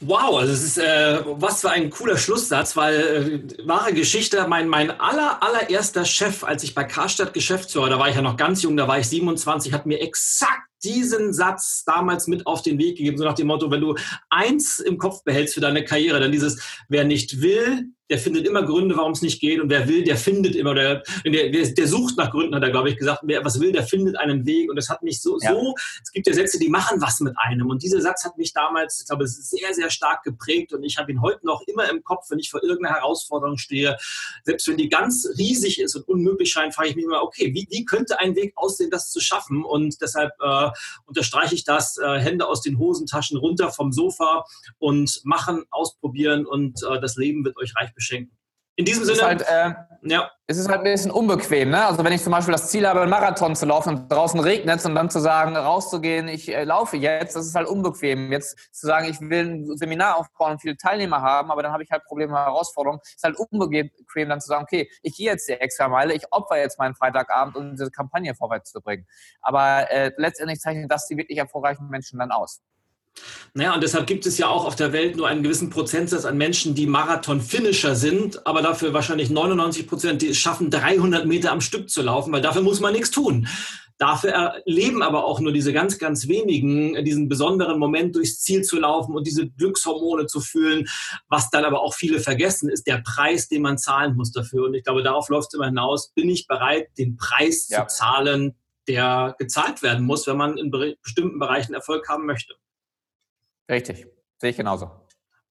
Wow, also es ist äh, was für ein cooler Schlusssatz, weil äh, wahre Geschichte, mein, mein aller, allererster Chef, als ich bei Karstadt Geschäftsführer, da war ich ja noch ganz jung, da war ich 27, hat mir exakt diesen Satz damals mit auf den Weg gegeben, so nach dem Motto, wenn du eins im Kopf behältst für deine Karriere, dann dieses, wer nicht will, der findet immer Gründe, warum es nicht geht. Und wer will, der findet immer. Der, der, der sucht nach Gründen, hat er, glaube ich, gesagt. Wer was will, der findet einen Weg. Und das hat mich so, ja. so, es gibt ja Sätze, die machen was mit einem. Und dieser Satz hat mich damals, ich glaube, sehr, sehr stark geprägt. Und ich habe ihn heute noch immer im Kopf, wenn ich vor irgendeiner Herausforderung stehe. Selbst wenn die ganz riesig ist und unmöglich scheint, frage ich mich immer, okay, wie, wie könnte ein Weg aussehen, das zu schaffen? Und deshalb äh, unterstreiche ich das, äh, Hände aus den Hosentaschen runter vom Sofa und machen, ausprobieren und äh, das Leben wird euch reich beschenken. In diesem Sinne. Halt, äh, ja. Es ist halt ein bisschen unbequem, ne? Also wenn ich zum Beispiel das Ziel habe, einen Marathon zu laufen und draußen regnet und dann zu sagen, rauszugehen, ich äh, laufe jetzt, das ist halt unbequem. Jetzt zu sagen, ich will ein Seminar aufbauen und viele Teilnehmer haben, aber dann habe ich halt Probleme und Herausforderungen. Es ist halt unbequem, dann zu sagen, okay, ich gehe jetzt die extra Meile, ich opfer jetzt meinen Freitagabend, um diese Kampagne vorwärts zu bringen. Aber äh, letztendlich zeichnet das die wirklich erfolgreichen Menschen dann aus. Naja, und deshalb gibt es ja auch auf der Welt nur einen gewissen Prozentsatz an Menschen, die Marathon-Finisher sind, aber dafür wahrscheinlich 99 Prozent, die es schaffen, 300 Meter am Stück zu laufen, weil dafür muss man nichts tun. Dafür erleben aber auch nur diese ganz, ganz wenigen diesen besonderen Moment durchs Ziel zu laufen und diese Glückshormone zu fühlen. Was dann aber auch viele vergessen, ist der Preis, den man zahlen muss dafür. Und ich glaube, darauf läuft es immer hinaus. Bin ich bereit, den Preis ja. zu zahlen, der gezahlt werden muss, wenn man in bestimmten Bereichen Erfolg haben möchte? Richtig, sehe ich genauso.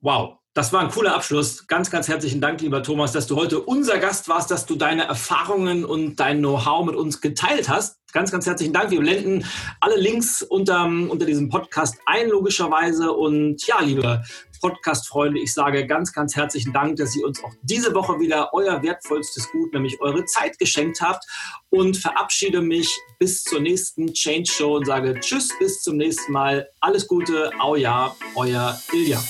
Wow, das war ein cooler Abschluss. Ganz, ganz herzlichen Dank, lieber Thomas, dass du heute unser Gast warst, dass du deine Erfahrungen und dein Know-how mit uns geteilt hast. Ganz, ganz herzlichen Dank. Wir blenden alle Links unter, unter diesem Podcast ein, logischerweise. Und ja, liebe Podcast-Freunde, ich sage ganz, ganz herzlichen Dank, dass ihr uns auch diese Woche wieder euer wertvollstes Gut, nämlich eure Zeit geschenkt habt. Und verabschiede mich bis zur nächsten Change Show und sage Tschüss, bis zum nächsten Mal. Alles Gute, au ja, euer Ilja.